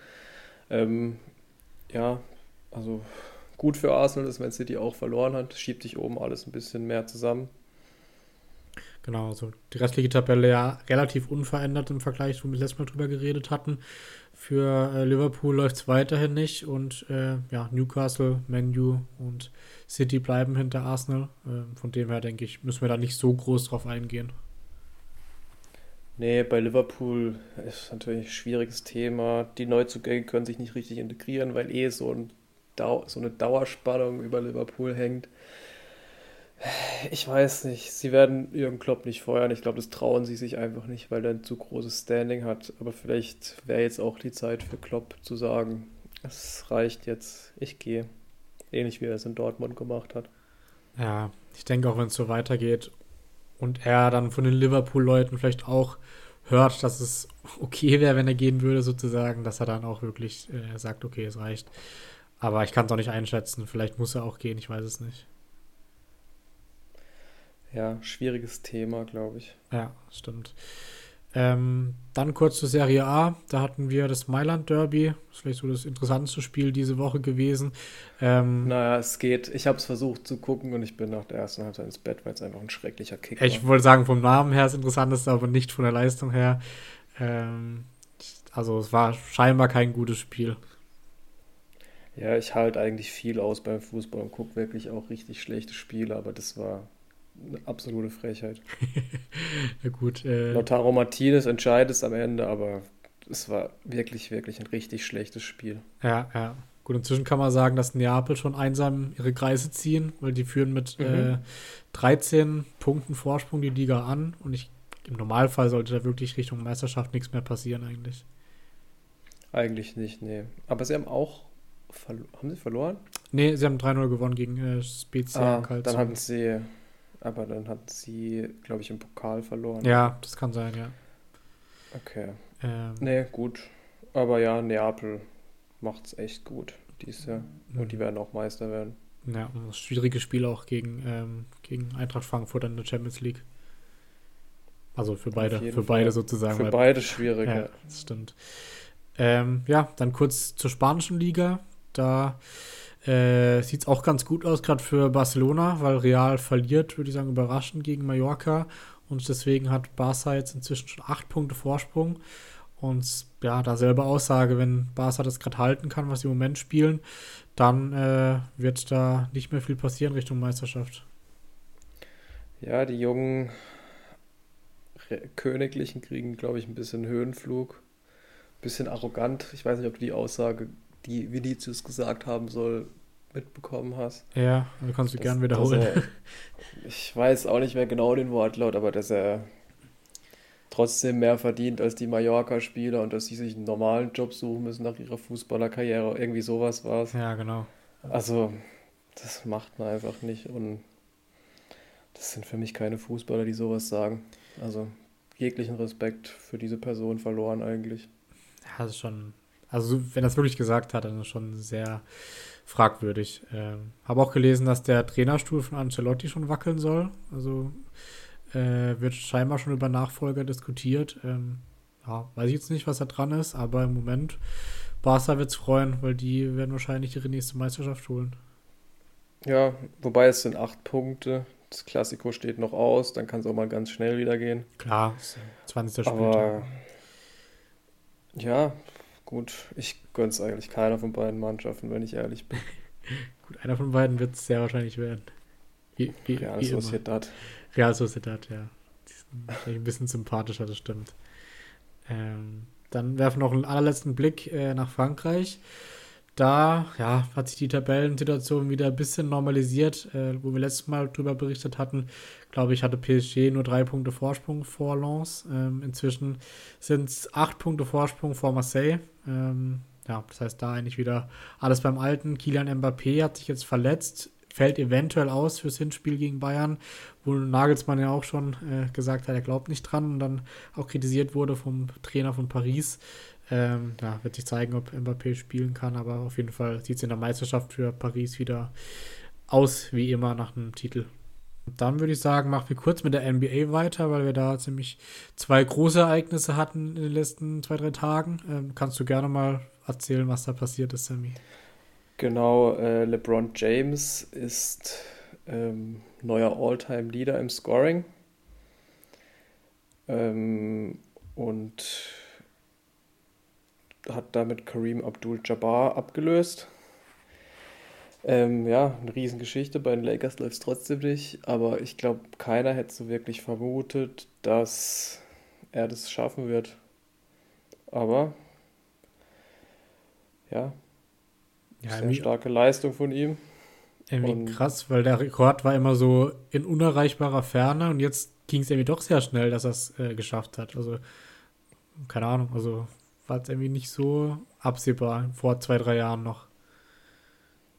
Ähm, ja, also gut für Arsenal, dass Man City auch verloren hat. Schiebt sich oben alles ein bisschen mehr zusammen. Genau, also die restliche Tabelle ja relativ unverändert im Vergleich, wo wir letztes Mal drüber geredet hatten. Für äh, Liverpool läuft es weiterhin nicht und äh, ja, Newcastle, Menu und City bleiben hinter Arsenal. Äh, von dem her denke ich, müssen wir da nicht so groß drauf eingehen. Nee, bei Liverpool ist natürlich ein schwieriges Thema. Die Neuzugänge können sich nicht richtig integrieren, weil eh so, ein Dau so eine Dauerspannung über Liverpool hängt. Ich weiß nicht. Sie werden Jürgen Klopp nicht feuern. Ich glaube, das trauen sie sich einfach nicht, weil er ein zu großes Standing hat. Aber vielleicht wäre jetzt auch die Zeit für Klopp zu sagen, es reicht jetzt, ich gehe. Ähnlich wie er es in Dortmund gemacht hat. Ja, ich denke auch, wenn es so weitergeht und er dann von den Liverpool-Leuten vielleicht auch hört, dass es okay wäre, wenn er gehen würde, sozusagen, dass er dann auch wirklich äh, sagt, okay, es reicht. Aber ich kann es auch nicht einschätzen. Vielleicht muss er auch gehen, ich weiß es nicht. Ja, schwieriges Thema, glaube ich. Ja, stimmt. Ähm, dann kurz zur Serie A. Da hatten wir das Mailand Derby. Das ist vielleicht so das interessanteste Spiel diese Woche gewesen. Ähm, naja, es geht. Ich habe es versucht zu gucken und ich bin nach der ersten Halbzeit ins Bett, weil es einfach ein schrecklicher Kick war. Ich wollte sagen, vom Namen her ist das interessanteste, aber nicht von der Leistung her. Ähm, also es war scheinbar kein gutes Spiel. Ja, ich halte eigentlich viel aus beim Fußball und gucke wirklich auch richtig schlechte Spiele, aber das war eine absolute Frechheit. [LAUGHS] ja, gut. Äh, Lautaro Martinez entscheidet es am Ende, aber es war wirklich, wirklich ein richtig schlechtes Spiel. Ja, ja. Gut, inzwischen kann man sagen, dass Neapel schon einsam ihre Kreise ziehen, weil die führen mit mhm. äh, 13 Punkten Vorsprung die Liga an und ich, im Normalfall sollte da wirklich Richtung Meisterschaft nichts mehr passieren eigentlich. Eigentlich nicht, nee. Aber sie haben auch haben sie verloren? Nee, sie haben 3-0 gewonnen gegen äh, Spezia. Ah, dann hatten sie aber dann hat sie, glaube ich, im Pokal verloren. Ja, das kann sein, ja. Okay. Ähm, nee, gut. Aber ja, Neapel macht es echt gut dieses Jahr. Und die werden auch Meister werden. Ja, und das schwierige Spiel auch gegen, ähm, gegen Eintracht Frankfurt in der Champions League. Also für beide, für Fall. beide sozusagen. Für beide schwierig, ja. Das stimmt. Ähm, ja, dann kurz zur spanischen Liga. Da äh, Sieht es auch ganz gut aus, gerade für Barcelona, weil Real verliert, würde ich sagen, überraschend gegen Mallorca. Und deswegen hat Barca jetzt inzwischen schon acht Punkte Vorsprung. Und ja, da selbe Aussage, wenn Barca das gerade halten kann, was sie im Moment spielen, dann äh, wird da nicht mehr viel passieren Richtung Meisterschaft. Ja, die jungen Königlichen kriegen, glaube ich, ein bisschen Höhenflug. Ein bisschen arrogant. Ich weiß nicht, ob du die Aussage die Vinicius gesagt haben soll, mitbekommen hast. Ja, du kannst du gern wiederholen. Er, [LAUGHS] ich weiß auch nicht mehr genau den Wortlaut, aber dass er trotzdem mehr verdient als die Mallorca-Spieler und dass sie sich einen normalen Job suchen müssen nach ihrer Fußballerkarriere. Irgendwie sowas war es. Ja, genau. Also, das macht man einfach nicht und das sind für mich keine Fußballer, die sowas sagen. Also, jeglichen Respekt für diese Person verloren eigentlich. Ja, das ist schon also, wenn er es wirklich gesagt hat, dann ist es schon sehr fragwürdig. Ähm, Habe auch gelesen, dass der Trainerstuhl von Ancelotti schon wackeln soll. Also äh, wird scheinbar schon über Nachfolger diskutiert. Ähm, ja, weiß ich jetzt nicht, was da dran ist, aber im Moment, Barca wird es freuen, weil die werden wahrscheinlich ihre nächste Meisterschaft holen. Ja, wobei es sind acht Punkte. Das Klassiko steht noch aus, dann kann es auch mal ganz schnell wieder gehen. Klar, 20. Spieltag. Aber ja, Gut, ich gönne es eigentlich keiner von beiden Mannschaften, wenn ich ehrlich bin. [LAUGHS] Gut, einer von beiden wird es sehr wahrscheinlich werden. Wie, wie, Real wie Sociedad. Real Sociedad, ja. Die sind wahrscheinlich ein bisschen sympathischer, das stimmt. Ähm, dann werfen wir noch einen allerletzten Blick äh, nach Frankreich. Da ja, hat sich die Tabellensituation wieder ein bisschen normalisiert, äh, wo wir letztes Mal drüber berichtet hatten. Glaube ich, hatte PSG nur drei Punkte Vorsprung vor Lens. Ähm, inzwischen sind es acht Punkte Vorsprung vor Marseille. Ähm, ja, das heißt, da eigentlich wieder alles beim Alten. Kilian Mbappé hat sich jetzt verletzt, fällt eventuell aus fürs Hinspiel gegen Bayern, wo Nagelsmann ja auch schon äh, gesagt hat, er glaubt nicht dran und dann auch kritisiert wurde vom Trainer von Paris. Ähm, ja, wird sich zeigen, ob Mbappé spielen kann, aber auf jeden Fall sieht es in der Meisterschaft für Paris wieder aus, wie immer, nach einem Titel. Dann würde ich sagen, machen wir kurz mit der NBA weiter, weil wir da ziemlich zwei große Ereignisse hatten in den letzten zwei, drei Tagen. Ähm, kannst du gerne mal erzählen, was da passiert ist, Sammy? Genau, äh, LeBron James ist ähm, neuer All-Time-Leader im Scoring. ähm, und hat damit Kareem Abdul-Jabbar abgelöst. Ähm, ja, eine Riesengeschichte. Bei den Lakers läuft es trotzdem nicht, aber ich glaube, keiner hätte so wirklich vermutet, dass er das schaffen wird. Aber ja, ja sehr starke Leistung von ihm. Irgendwie und krass, weil der Rekord war immer so in unerreichbarer Ferne und jetzt ging es irgendwie doch sehr schnell, dass er es äh, geschafft hat. Also, keine Ahnung, also war es irgendwie nicht so absehbar vor zwei, drei Jahren noch.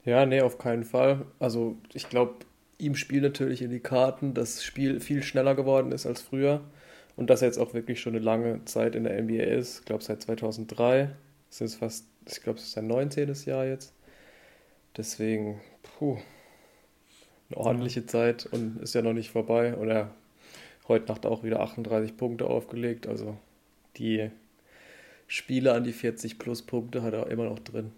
Ja, nee, auf keinen Fall. Also ich glaube, ihm spielt natürlich in die Karten, dass das Spiel viel schneller geworden ist als früher und dass er jetzt auch wirklich schon eine lange Zeit in der NBA ist. Ich glaube, seit 2003. Das ist fast, ich glaube, es ist sein 19. Jahr jetzt. Deswegen, puh, eine ordentliche. Zeit und ist ja noch nicht vorbei. Und er heute Nacht auch wieder 38 Punkte aufgelegt. Also die Spiele an die 40 plus Punkte hat er immer noch drin.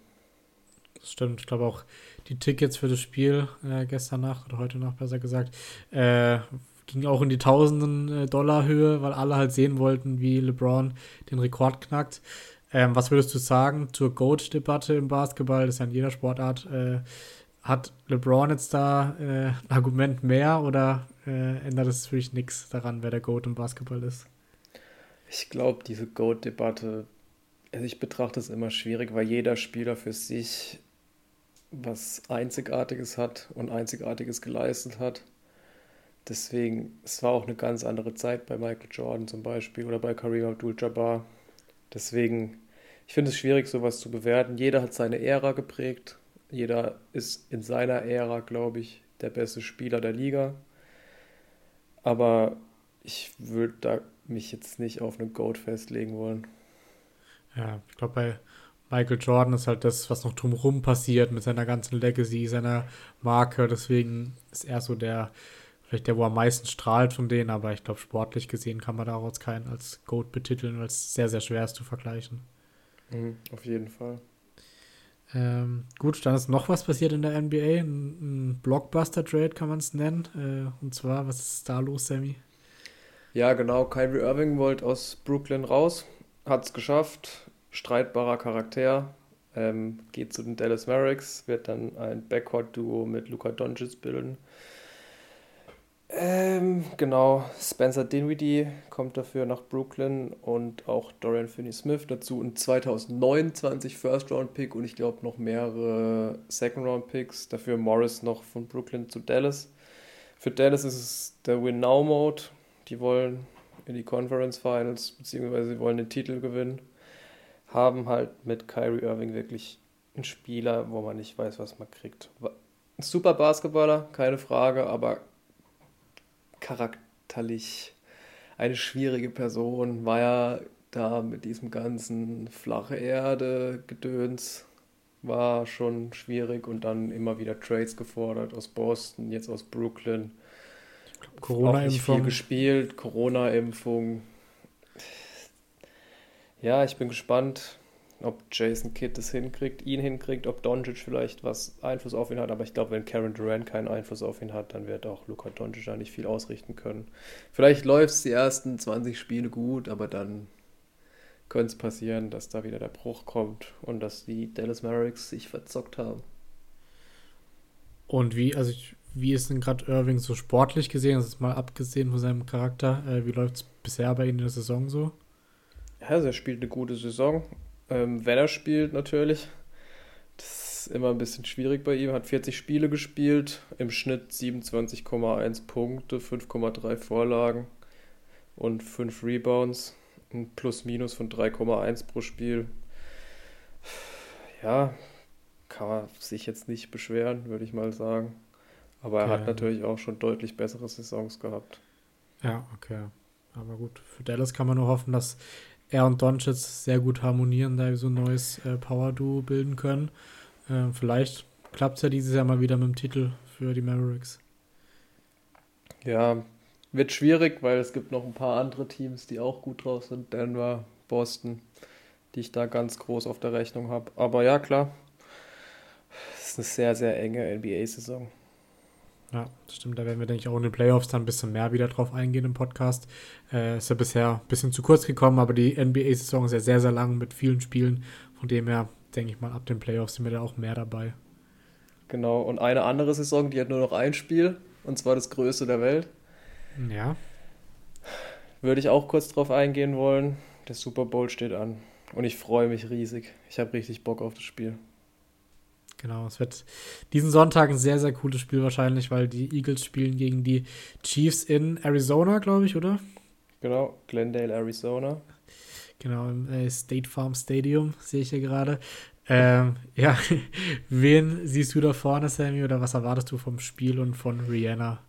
Das stimmt. Ich glaube auch die Tickets für das Spiel äh, gestern Nacht oder heute Nacht besser gesagt äh, ging auch in die Tausenden äh, Dollar Höhe, weil alle halt sehen wollten, wie LeBron den Rekord knackt. Ähm, was würdest du sagen zur GOAT-Debatte im Basketball? Das ist ja in jeder Sportart. Äh, hat LeBron jetzt da äh, ein Argument mehr oder äh, ändert es wirklich nichts daran, wer der GOAT im Basketball ist? Ich glaube, diese GOAT-Debatte, also ich betrachte es immer schwierig, weil jeder Spieler für sich was Einzigartiges hat und Einzigartiges geleistet hat. Deswegen, es war auch eine ganz andere Zeit bei Michael Jordan zum Beispiel oder bei Kareem Abdul-Jabbar. Deswegen, ich finde es schwierig, sowas zu bewerten. Jeder hat seine Ära geprägt. Jeder ist in seiner Ära, glaube ich, der beste Spieler der Liga. Aber ich würde da mich jetzt nicht auf einen Goat festlegen wollen. Ja, ich glaube, bei Michael Jordan ist halt das, was noch drumherum passiert mit seiner ganzen Legacy, seiner Marke. Deswegen ist er so der, vielleicht der, wo am meisten strahlt von denen. Aber ich glaube, sportlich gesehen kann man daraus keinen als Goat betiteln, weil es sehr, sehr schwer ist zu vergleichen. Mhm, auf jeden Fall. Ähm, gut, dann ist noch was passiert in der NBA. Ein, ein Blockbuster-Trade kann man es nennen. Äh, und zwar, was ist da los, Sammy? Ja, genau. Kyrie Irving wollte aus Brooklyn raus. Hat es geschafft. Streitbarer Charakter. Ähm, geht zu den Dallas Mavericks. Wird dann ein Backcourt-Duo mit Luka Doncic bilden. Ähm, genau, Spencer Dinwiddie kommt dafür nach Brooklyn und auch Dorian Finney-Smith dazu ein 2029 First-Round-Pick und ich glaube noch mehrere Second-Round-Picks. Dafür Morris noch von Brooklyn zu Dallas. Für Dallas ist es der Win-Now-Mode. Die wollen in die Conference Finals, beziehungsweise sie wollen den Titel gewinnen. Haben halt mit Kyrie Irving wirklich einen Spieler, wo man nicht weiß, was man kriegt. Ein super Basketballer, keine Frage, aber charakterlich eine schwierige Person, war ja da mit diesem ganzen flache Erde Gedöns war schon schwierig und dann immer wieder Trades gefordert aus Boston, jetzt aus Brooklyn. Corona-Impfung. viel gespielt, Corona-Impfung. Ja, ich bin gespannt ob Jason Kidd es hinkriegt, ihn hinkriegt, ob Doncic vielleicht was Einfluss auf ihn hat. Aber ich glaube, wenn Karen Durant keinen Einfluss auf ihn hat, dann wird auch Luka Doncic da nicht viel ausrichten können. Vielleicht läuft es die ersten 20 Spiele gut, aber dann könnte es passieren, dass da wieder der Bruch kommt und dass die Dallas Mavericks sich verzockt haben. Und wie, also ich, wie ist denn gerade Irving so sportlich gesehen, ist mal abgesehen von seinem Charakter, äh, wie läuft es bisher bei Ihnen in der Saison so? Ja, er spielt eine gute Saison. Ähm, wenn er spielt, natürlich. Das ist immer ein bisschen schwierig bei ihm. Hat 40 Spiele gespielt, im Schnitt 27,1 Punkte, 5,3 Vorlagen und 5 Rebounds. Ein Plus-Minus von 3,1 pro Spiel. Ja, kann man sich jetzt nicht beschweren, würde ich mal sagen. Aber er okay. hat natürlich auch schon deutlich bessere Saisons gehabt. Ja, okay. Aber gut, für Dallas kann man nur hoffen, dass er und Doncic sehr gut harmonieren, da so ein neues äh, Power-Duo bilden können. Äh, vielleicht klappt es ja dieses Jahr mal wieder mit dem Titel für die Mavericks. Ja, wird schwierig, weil es gibt noch ein paar andere Teams, die auch gut drauf sind. Denver, Boston, die ich da ganz groß auf der Rechnung habe. Aber ja, klar, es ist eine sehr, sehr enge NBA-Saison. Ja, stimmt. Da werden wir, denke ich, auch in den Playoffs dann ein bisschen mehr wieder drauf eingehen im Podcast. Äh, ist ja bisher ein bisschen zu kurz gekommen, aber die NBA-Saison ist ja sehr, sehr lang mit vielen Spielen. Von dem her, denke ich mal, ab den Playoffs sind wir da auch mehr dabei. Genau, und eine andere Saison, die hat nur noch ein Spiel, und zwar das größte der Welt. Ja. Würde ich auch kurz drauf eingehen wollen. Der Super Bowl steht an. Und ich freue mich riesig. Ich habe richtig Bock auf das Spiel. Genau, es wird diesen Sonntag ein sehr, sehr cooles Spiel wahrscheinlich, weil die Eagles spielen gegen die Chiefs in Arizona, glaube ich, oder? Genau, Glendale, Arizona. Genau, im äh, State Farm Stadium sehe ich hier gerade. Ähm, [LAUGHS] ja, wen siehst du da vorne, Sammy, oder was erwartest du vom Spiel und von Rihanna?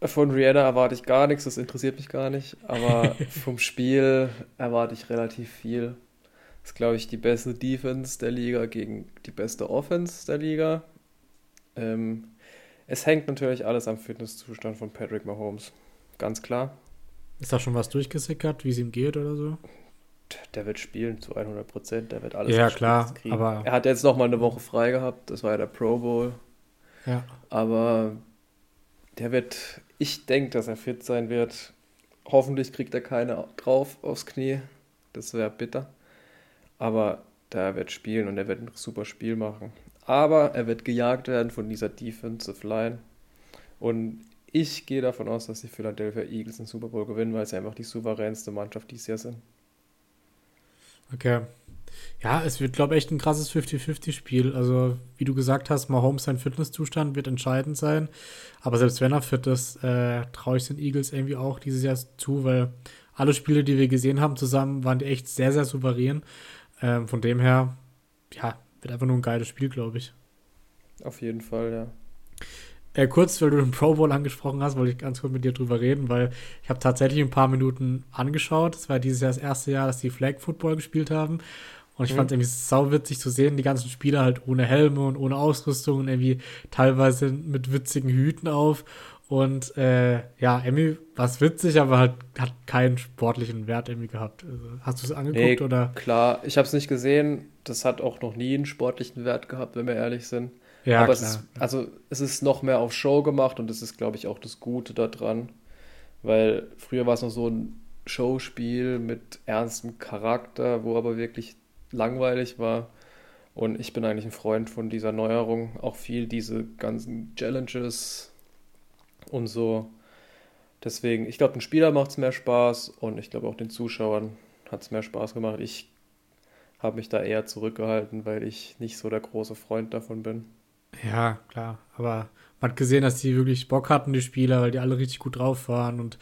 Von Rihanna erwarte ich gar nichts, das interessiert mich gar nicht. Aber [LAUGHS] vom Spiel erwarte ich relativ viel. Das ist, glaube ich, die beste Defense der Liga gegen die beste Offense der Liga. Ähm, es hängt natürlich alles am Fitnesszustand von Patrick Mahomes. Ganz klar. Ist da schon was durchgesickert, wie es ihm geht oder so? Der wird spielen zu 100 Prozent. Der wird alles Ja, klar. Aber er hat jetzt noch mal eine Woche frei gehabt. Das war ja der Pro Bowl. Ja. Aber der wird, ich denke, dass er fit sein wird. Hoffentlich kriegt er keine drauf aufs Knie. Das wäre bitter. Aber der wird spielen und er wird ein super Spiel machen. Aber er wird gejagt werden von dieser Defensive Line. Und ich gehe davon aus, dass die Philadelphia Eagles den Super Bowl gewinnen, weil sie einfach die souveränste Mannschaft dieses Jahr sind. Okay. Ja, es wird, glaube ich, echt ein krasses 50-50-Spiel. Also, wie du gesagt hast, Mahomes sein Fitnesszustand wird entscheidend sein. Aber selbst wenn er fit ist, äh, traue ich den Eagles irgendwie auch dieses Jahr zu, weil alle Spiele, die wir gesehen haben zusammen, waren echt sehr, sehr souverän. Ähm, von dem her, ja, wird einfach nur ein geiles Spiel, glaube ich. Auf jeden Fall, ja. Äh, kurz, weil du den Pro Bowl angesprochen hast, wollte ich ganz kurz mit dir drüber reden, weil ich habe tatsächlich ein paar Minuten angeschaut. Es war dieses Jahr das erste Jahr, dass die Flag Football gespielt haben. Und ich mhm. fand es irgendwie sau witzig zu sehen, die ganzen Spieler halt ohne Helme und ohne Ausrüstung und irgendwie teilweise mit witzigen Hüten auf. Und äh, ja, Emmy war es witzig, aber halt hat keinen sportlichen Wert irgendwie gehabt. Also, hast du es angeguckt nee, oder? Klar, ich habe es nicht gesehen. Das hat auch noch nie einen sportlichen Wert gehabt, wenn wir ehrlich sind. Ja, aber klar. Es ist, also es ist noch mehr auf Show gemacht und das ist, glaube ich, auch das Gute daran. Weil früher war es noch so ein Showspiel mit ernstem Charakter, wo aber wirklich langweilig war. Und ich bin eigentlich ein Freund von dieser Neuerung. Auch viel diese ganzen Challenges und so. Deswegen, ich glaube, den Spieler macht es mehr Spaß und ich glaube auch den Zuschauern hat es mehr Spaß gemacht. Ich habe mich da eher zurückgehalten, weil ich nicht so der große Freund davon bin. Ja, klar. Aber man hat gesehen, dass die wirklich Bock hatten, die Spieler, weil die alle richtig gut drauf waren. Und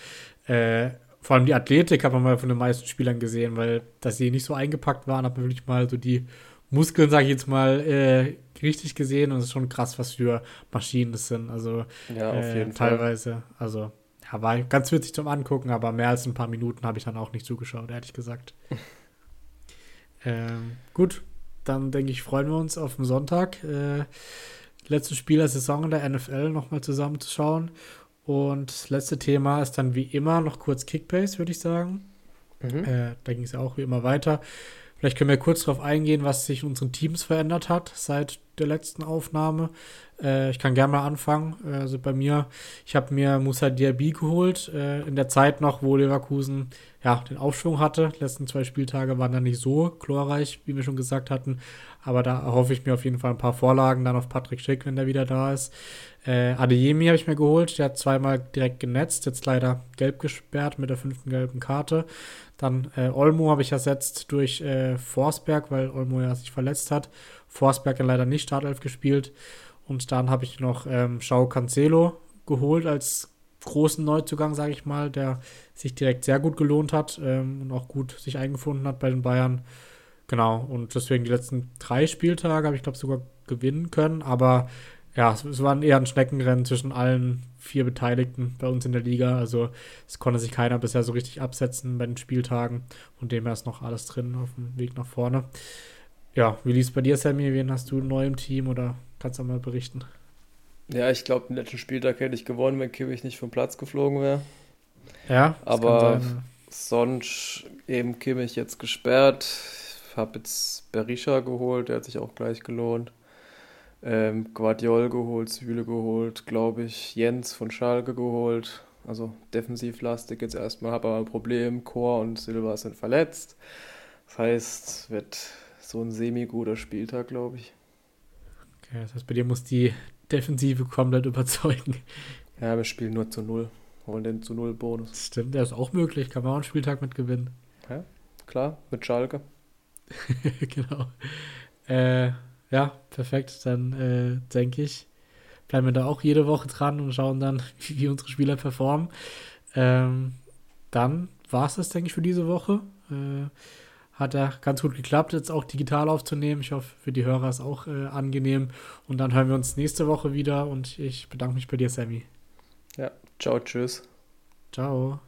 äh, vor allem die Athletik hat man mal von den meisten Spielern gesehen, weil dass sie nicht so eingepackt waren, hat man wirklich mal so die Muskeln, sage ich jetzt mal, äh, richtig gesehen und es ist schon krass, was für Maschinen das sind. Also ja, auf äh, jeden teilweise, Fall. also ja, war ganz witzig zum Angucken, aber mehr als ein paar Minuten habe ich dann auch nicht zugeschaut, ehrlich gesagt. [LAUGHS] ähm, gut, dann denke ich, freuen wir uns auf den Sonntag. Äh, letztes Spiel der Saison in der NFL nochmal zusammenzuschauen. Und das letzte Thema ist dann wie immer noch kurz Kickbase, würde ich sagen. Mhm. Äh, da ging es ja auch wie immer weiter. Vielleicht können wir kurz darauf eingehen, was sich in unseren Teams verändert hat seit der letzten Aufnahme. Äh, ich kann gerne mal anfangen. Äh, also bei mir, ich habe mir Musa Diaby geholt, äh, in der Zeit noch, wo Leverkusen ja, den Aufschwung hatte. Die letzten zwei Spieltage waren dann nicht so glorreich, wie wir schon gesagt hatten. Aber da erhoffe ich mir auf jeden Fall ein paar Vorlagen dann auf Patrick Schick, wenn der wieder da ist. Äh, Adeyemi habe ich mir geholt. Der hat zweimal direkt genetzt, jetzt leider gelb gesperrt mit der fünften gelben Karte. Dann äh, Olmo habe ich ersetzt durch äh, Forsberg, weil Olmo ja sich verletzt hat. Forsberg dann leider nicht Startelf gespielt. Und dann habe ich noch ähm, Schau Cancelo geholt als großen Neuzugang, sage ich mal, der sich direkt sehr gut gelohnt hat ähm, und auch gut sich eingefunden hat bei den Bayern. Genau, und deswegen die letzten drei Spieltage habe ich, glaube sogar gewinnen können. Aber ja, es, es war eher ein Schneckenrennen zwischen allen vier Beteiligten bei uns in der Liga. Also es konnte sich keiner bisher so richtig absetzen bei den Spieltagen. Und dem ist noch alles drin auf dem Weg nach vorne. Ja, wie lief es bei dir, Sammy? Wen hast du neu im Team oder kannst du mal berichten? Ja, ich glaube, den letzten Spieltag hätte ich gewonnen, wenn Kimmich nicht vom Platz geflogen wäre. Ja, aber sonst eben Kimmich jetzt gesperrt. Ich habe jetzt Berisha geholt, der hat sich auch gleich gelohnt. ähm, Guardiol geholt, Süle geholt, glaube ich, Jens von Schalke geholt. Also defensivlastig jetzt erstmal, habe aber ein Problem. Chor und Silva sind verletzt. Das heißt, wird so ein semi-guter Spieltag, glaube ich. Okay, das heißt, bei dir muss die Defensive komplett überzeugen. Ja, wir spielen nur zu Null. Holen den zu Null Bonus. Stimmt, der ist auch möglich. Kann man auch einen Spieltag mit gewinnen. Ja, klar, mit Schalke. [LAUGHS] genau. Äh, ja, perfekt. Dann äh, denke ich, bleiben wir da auch jede Woche dran und schauen dann, [LAUGHS] wie, unsere Spieler performen. Ähm, dann war es das, denke ich, für diese Woche. Äh, hat ja ganz gut geklappt, jetzt auch digital aufzunehmen. Ich hoffe, für die Hörer ist auch äh, angenehm. Und dann hören wir uns nächste Woche wieder und ich bedanke mich bei dir, Sammy. Ja, ciao, tschüss. Ciao.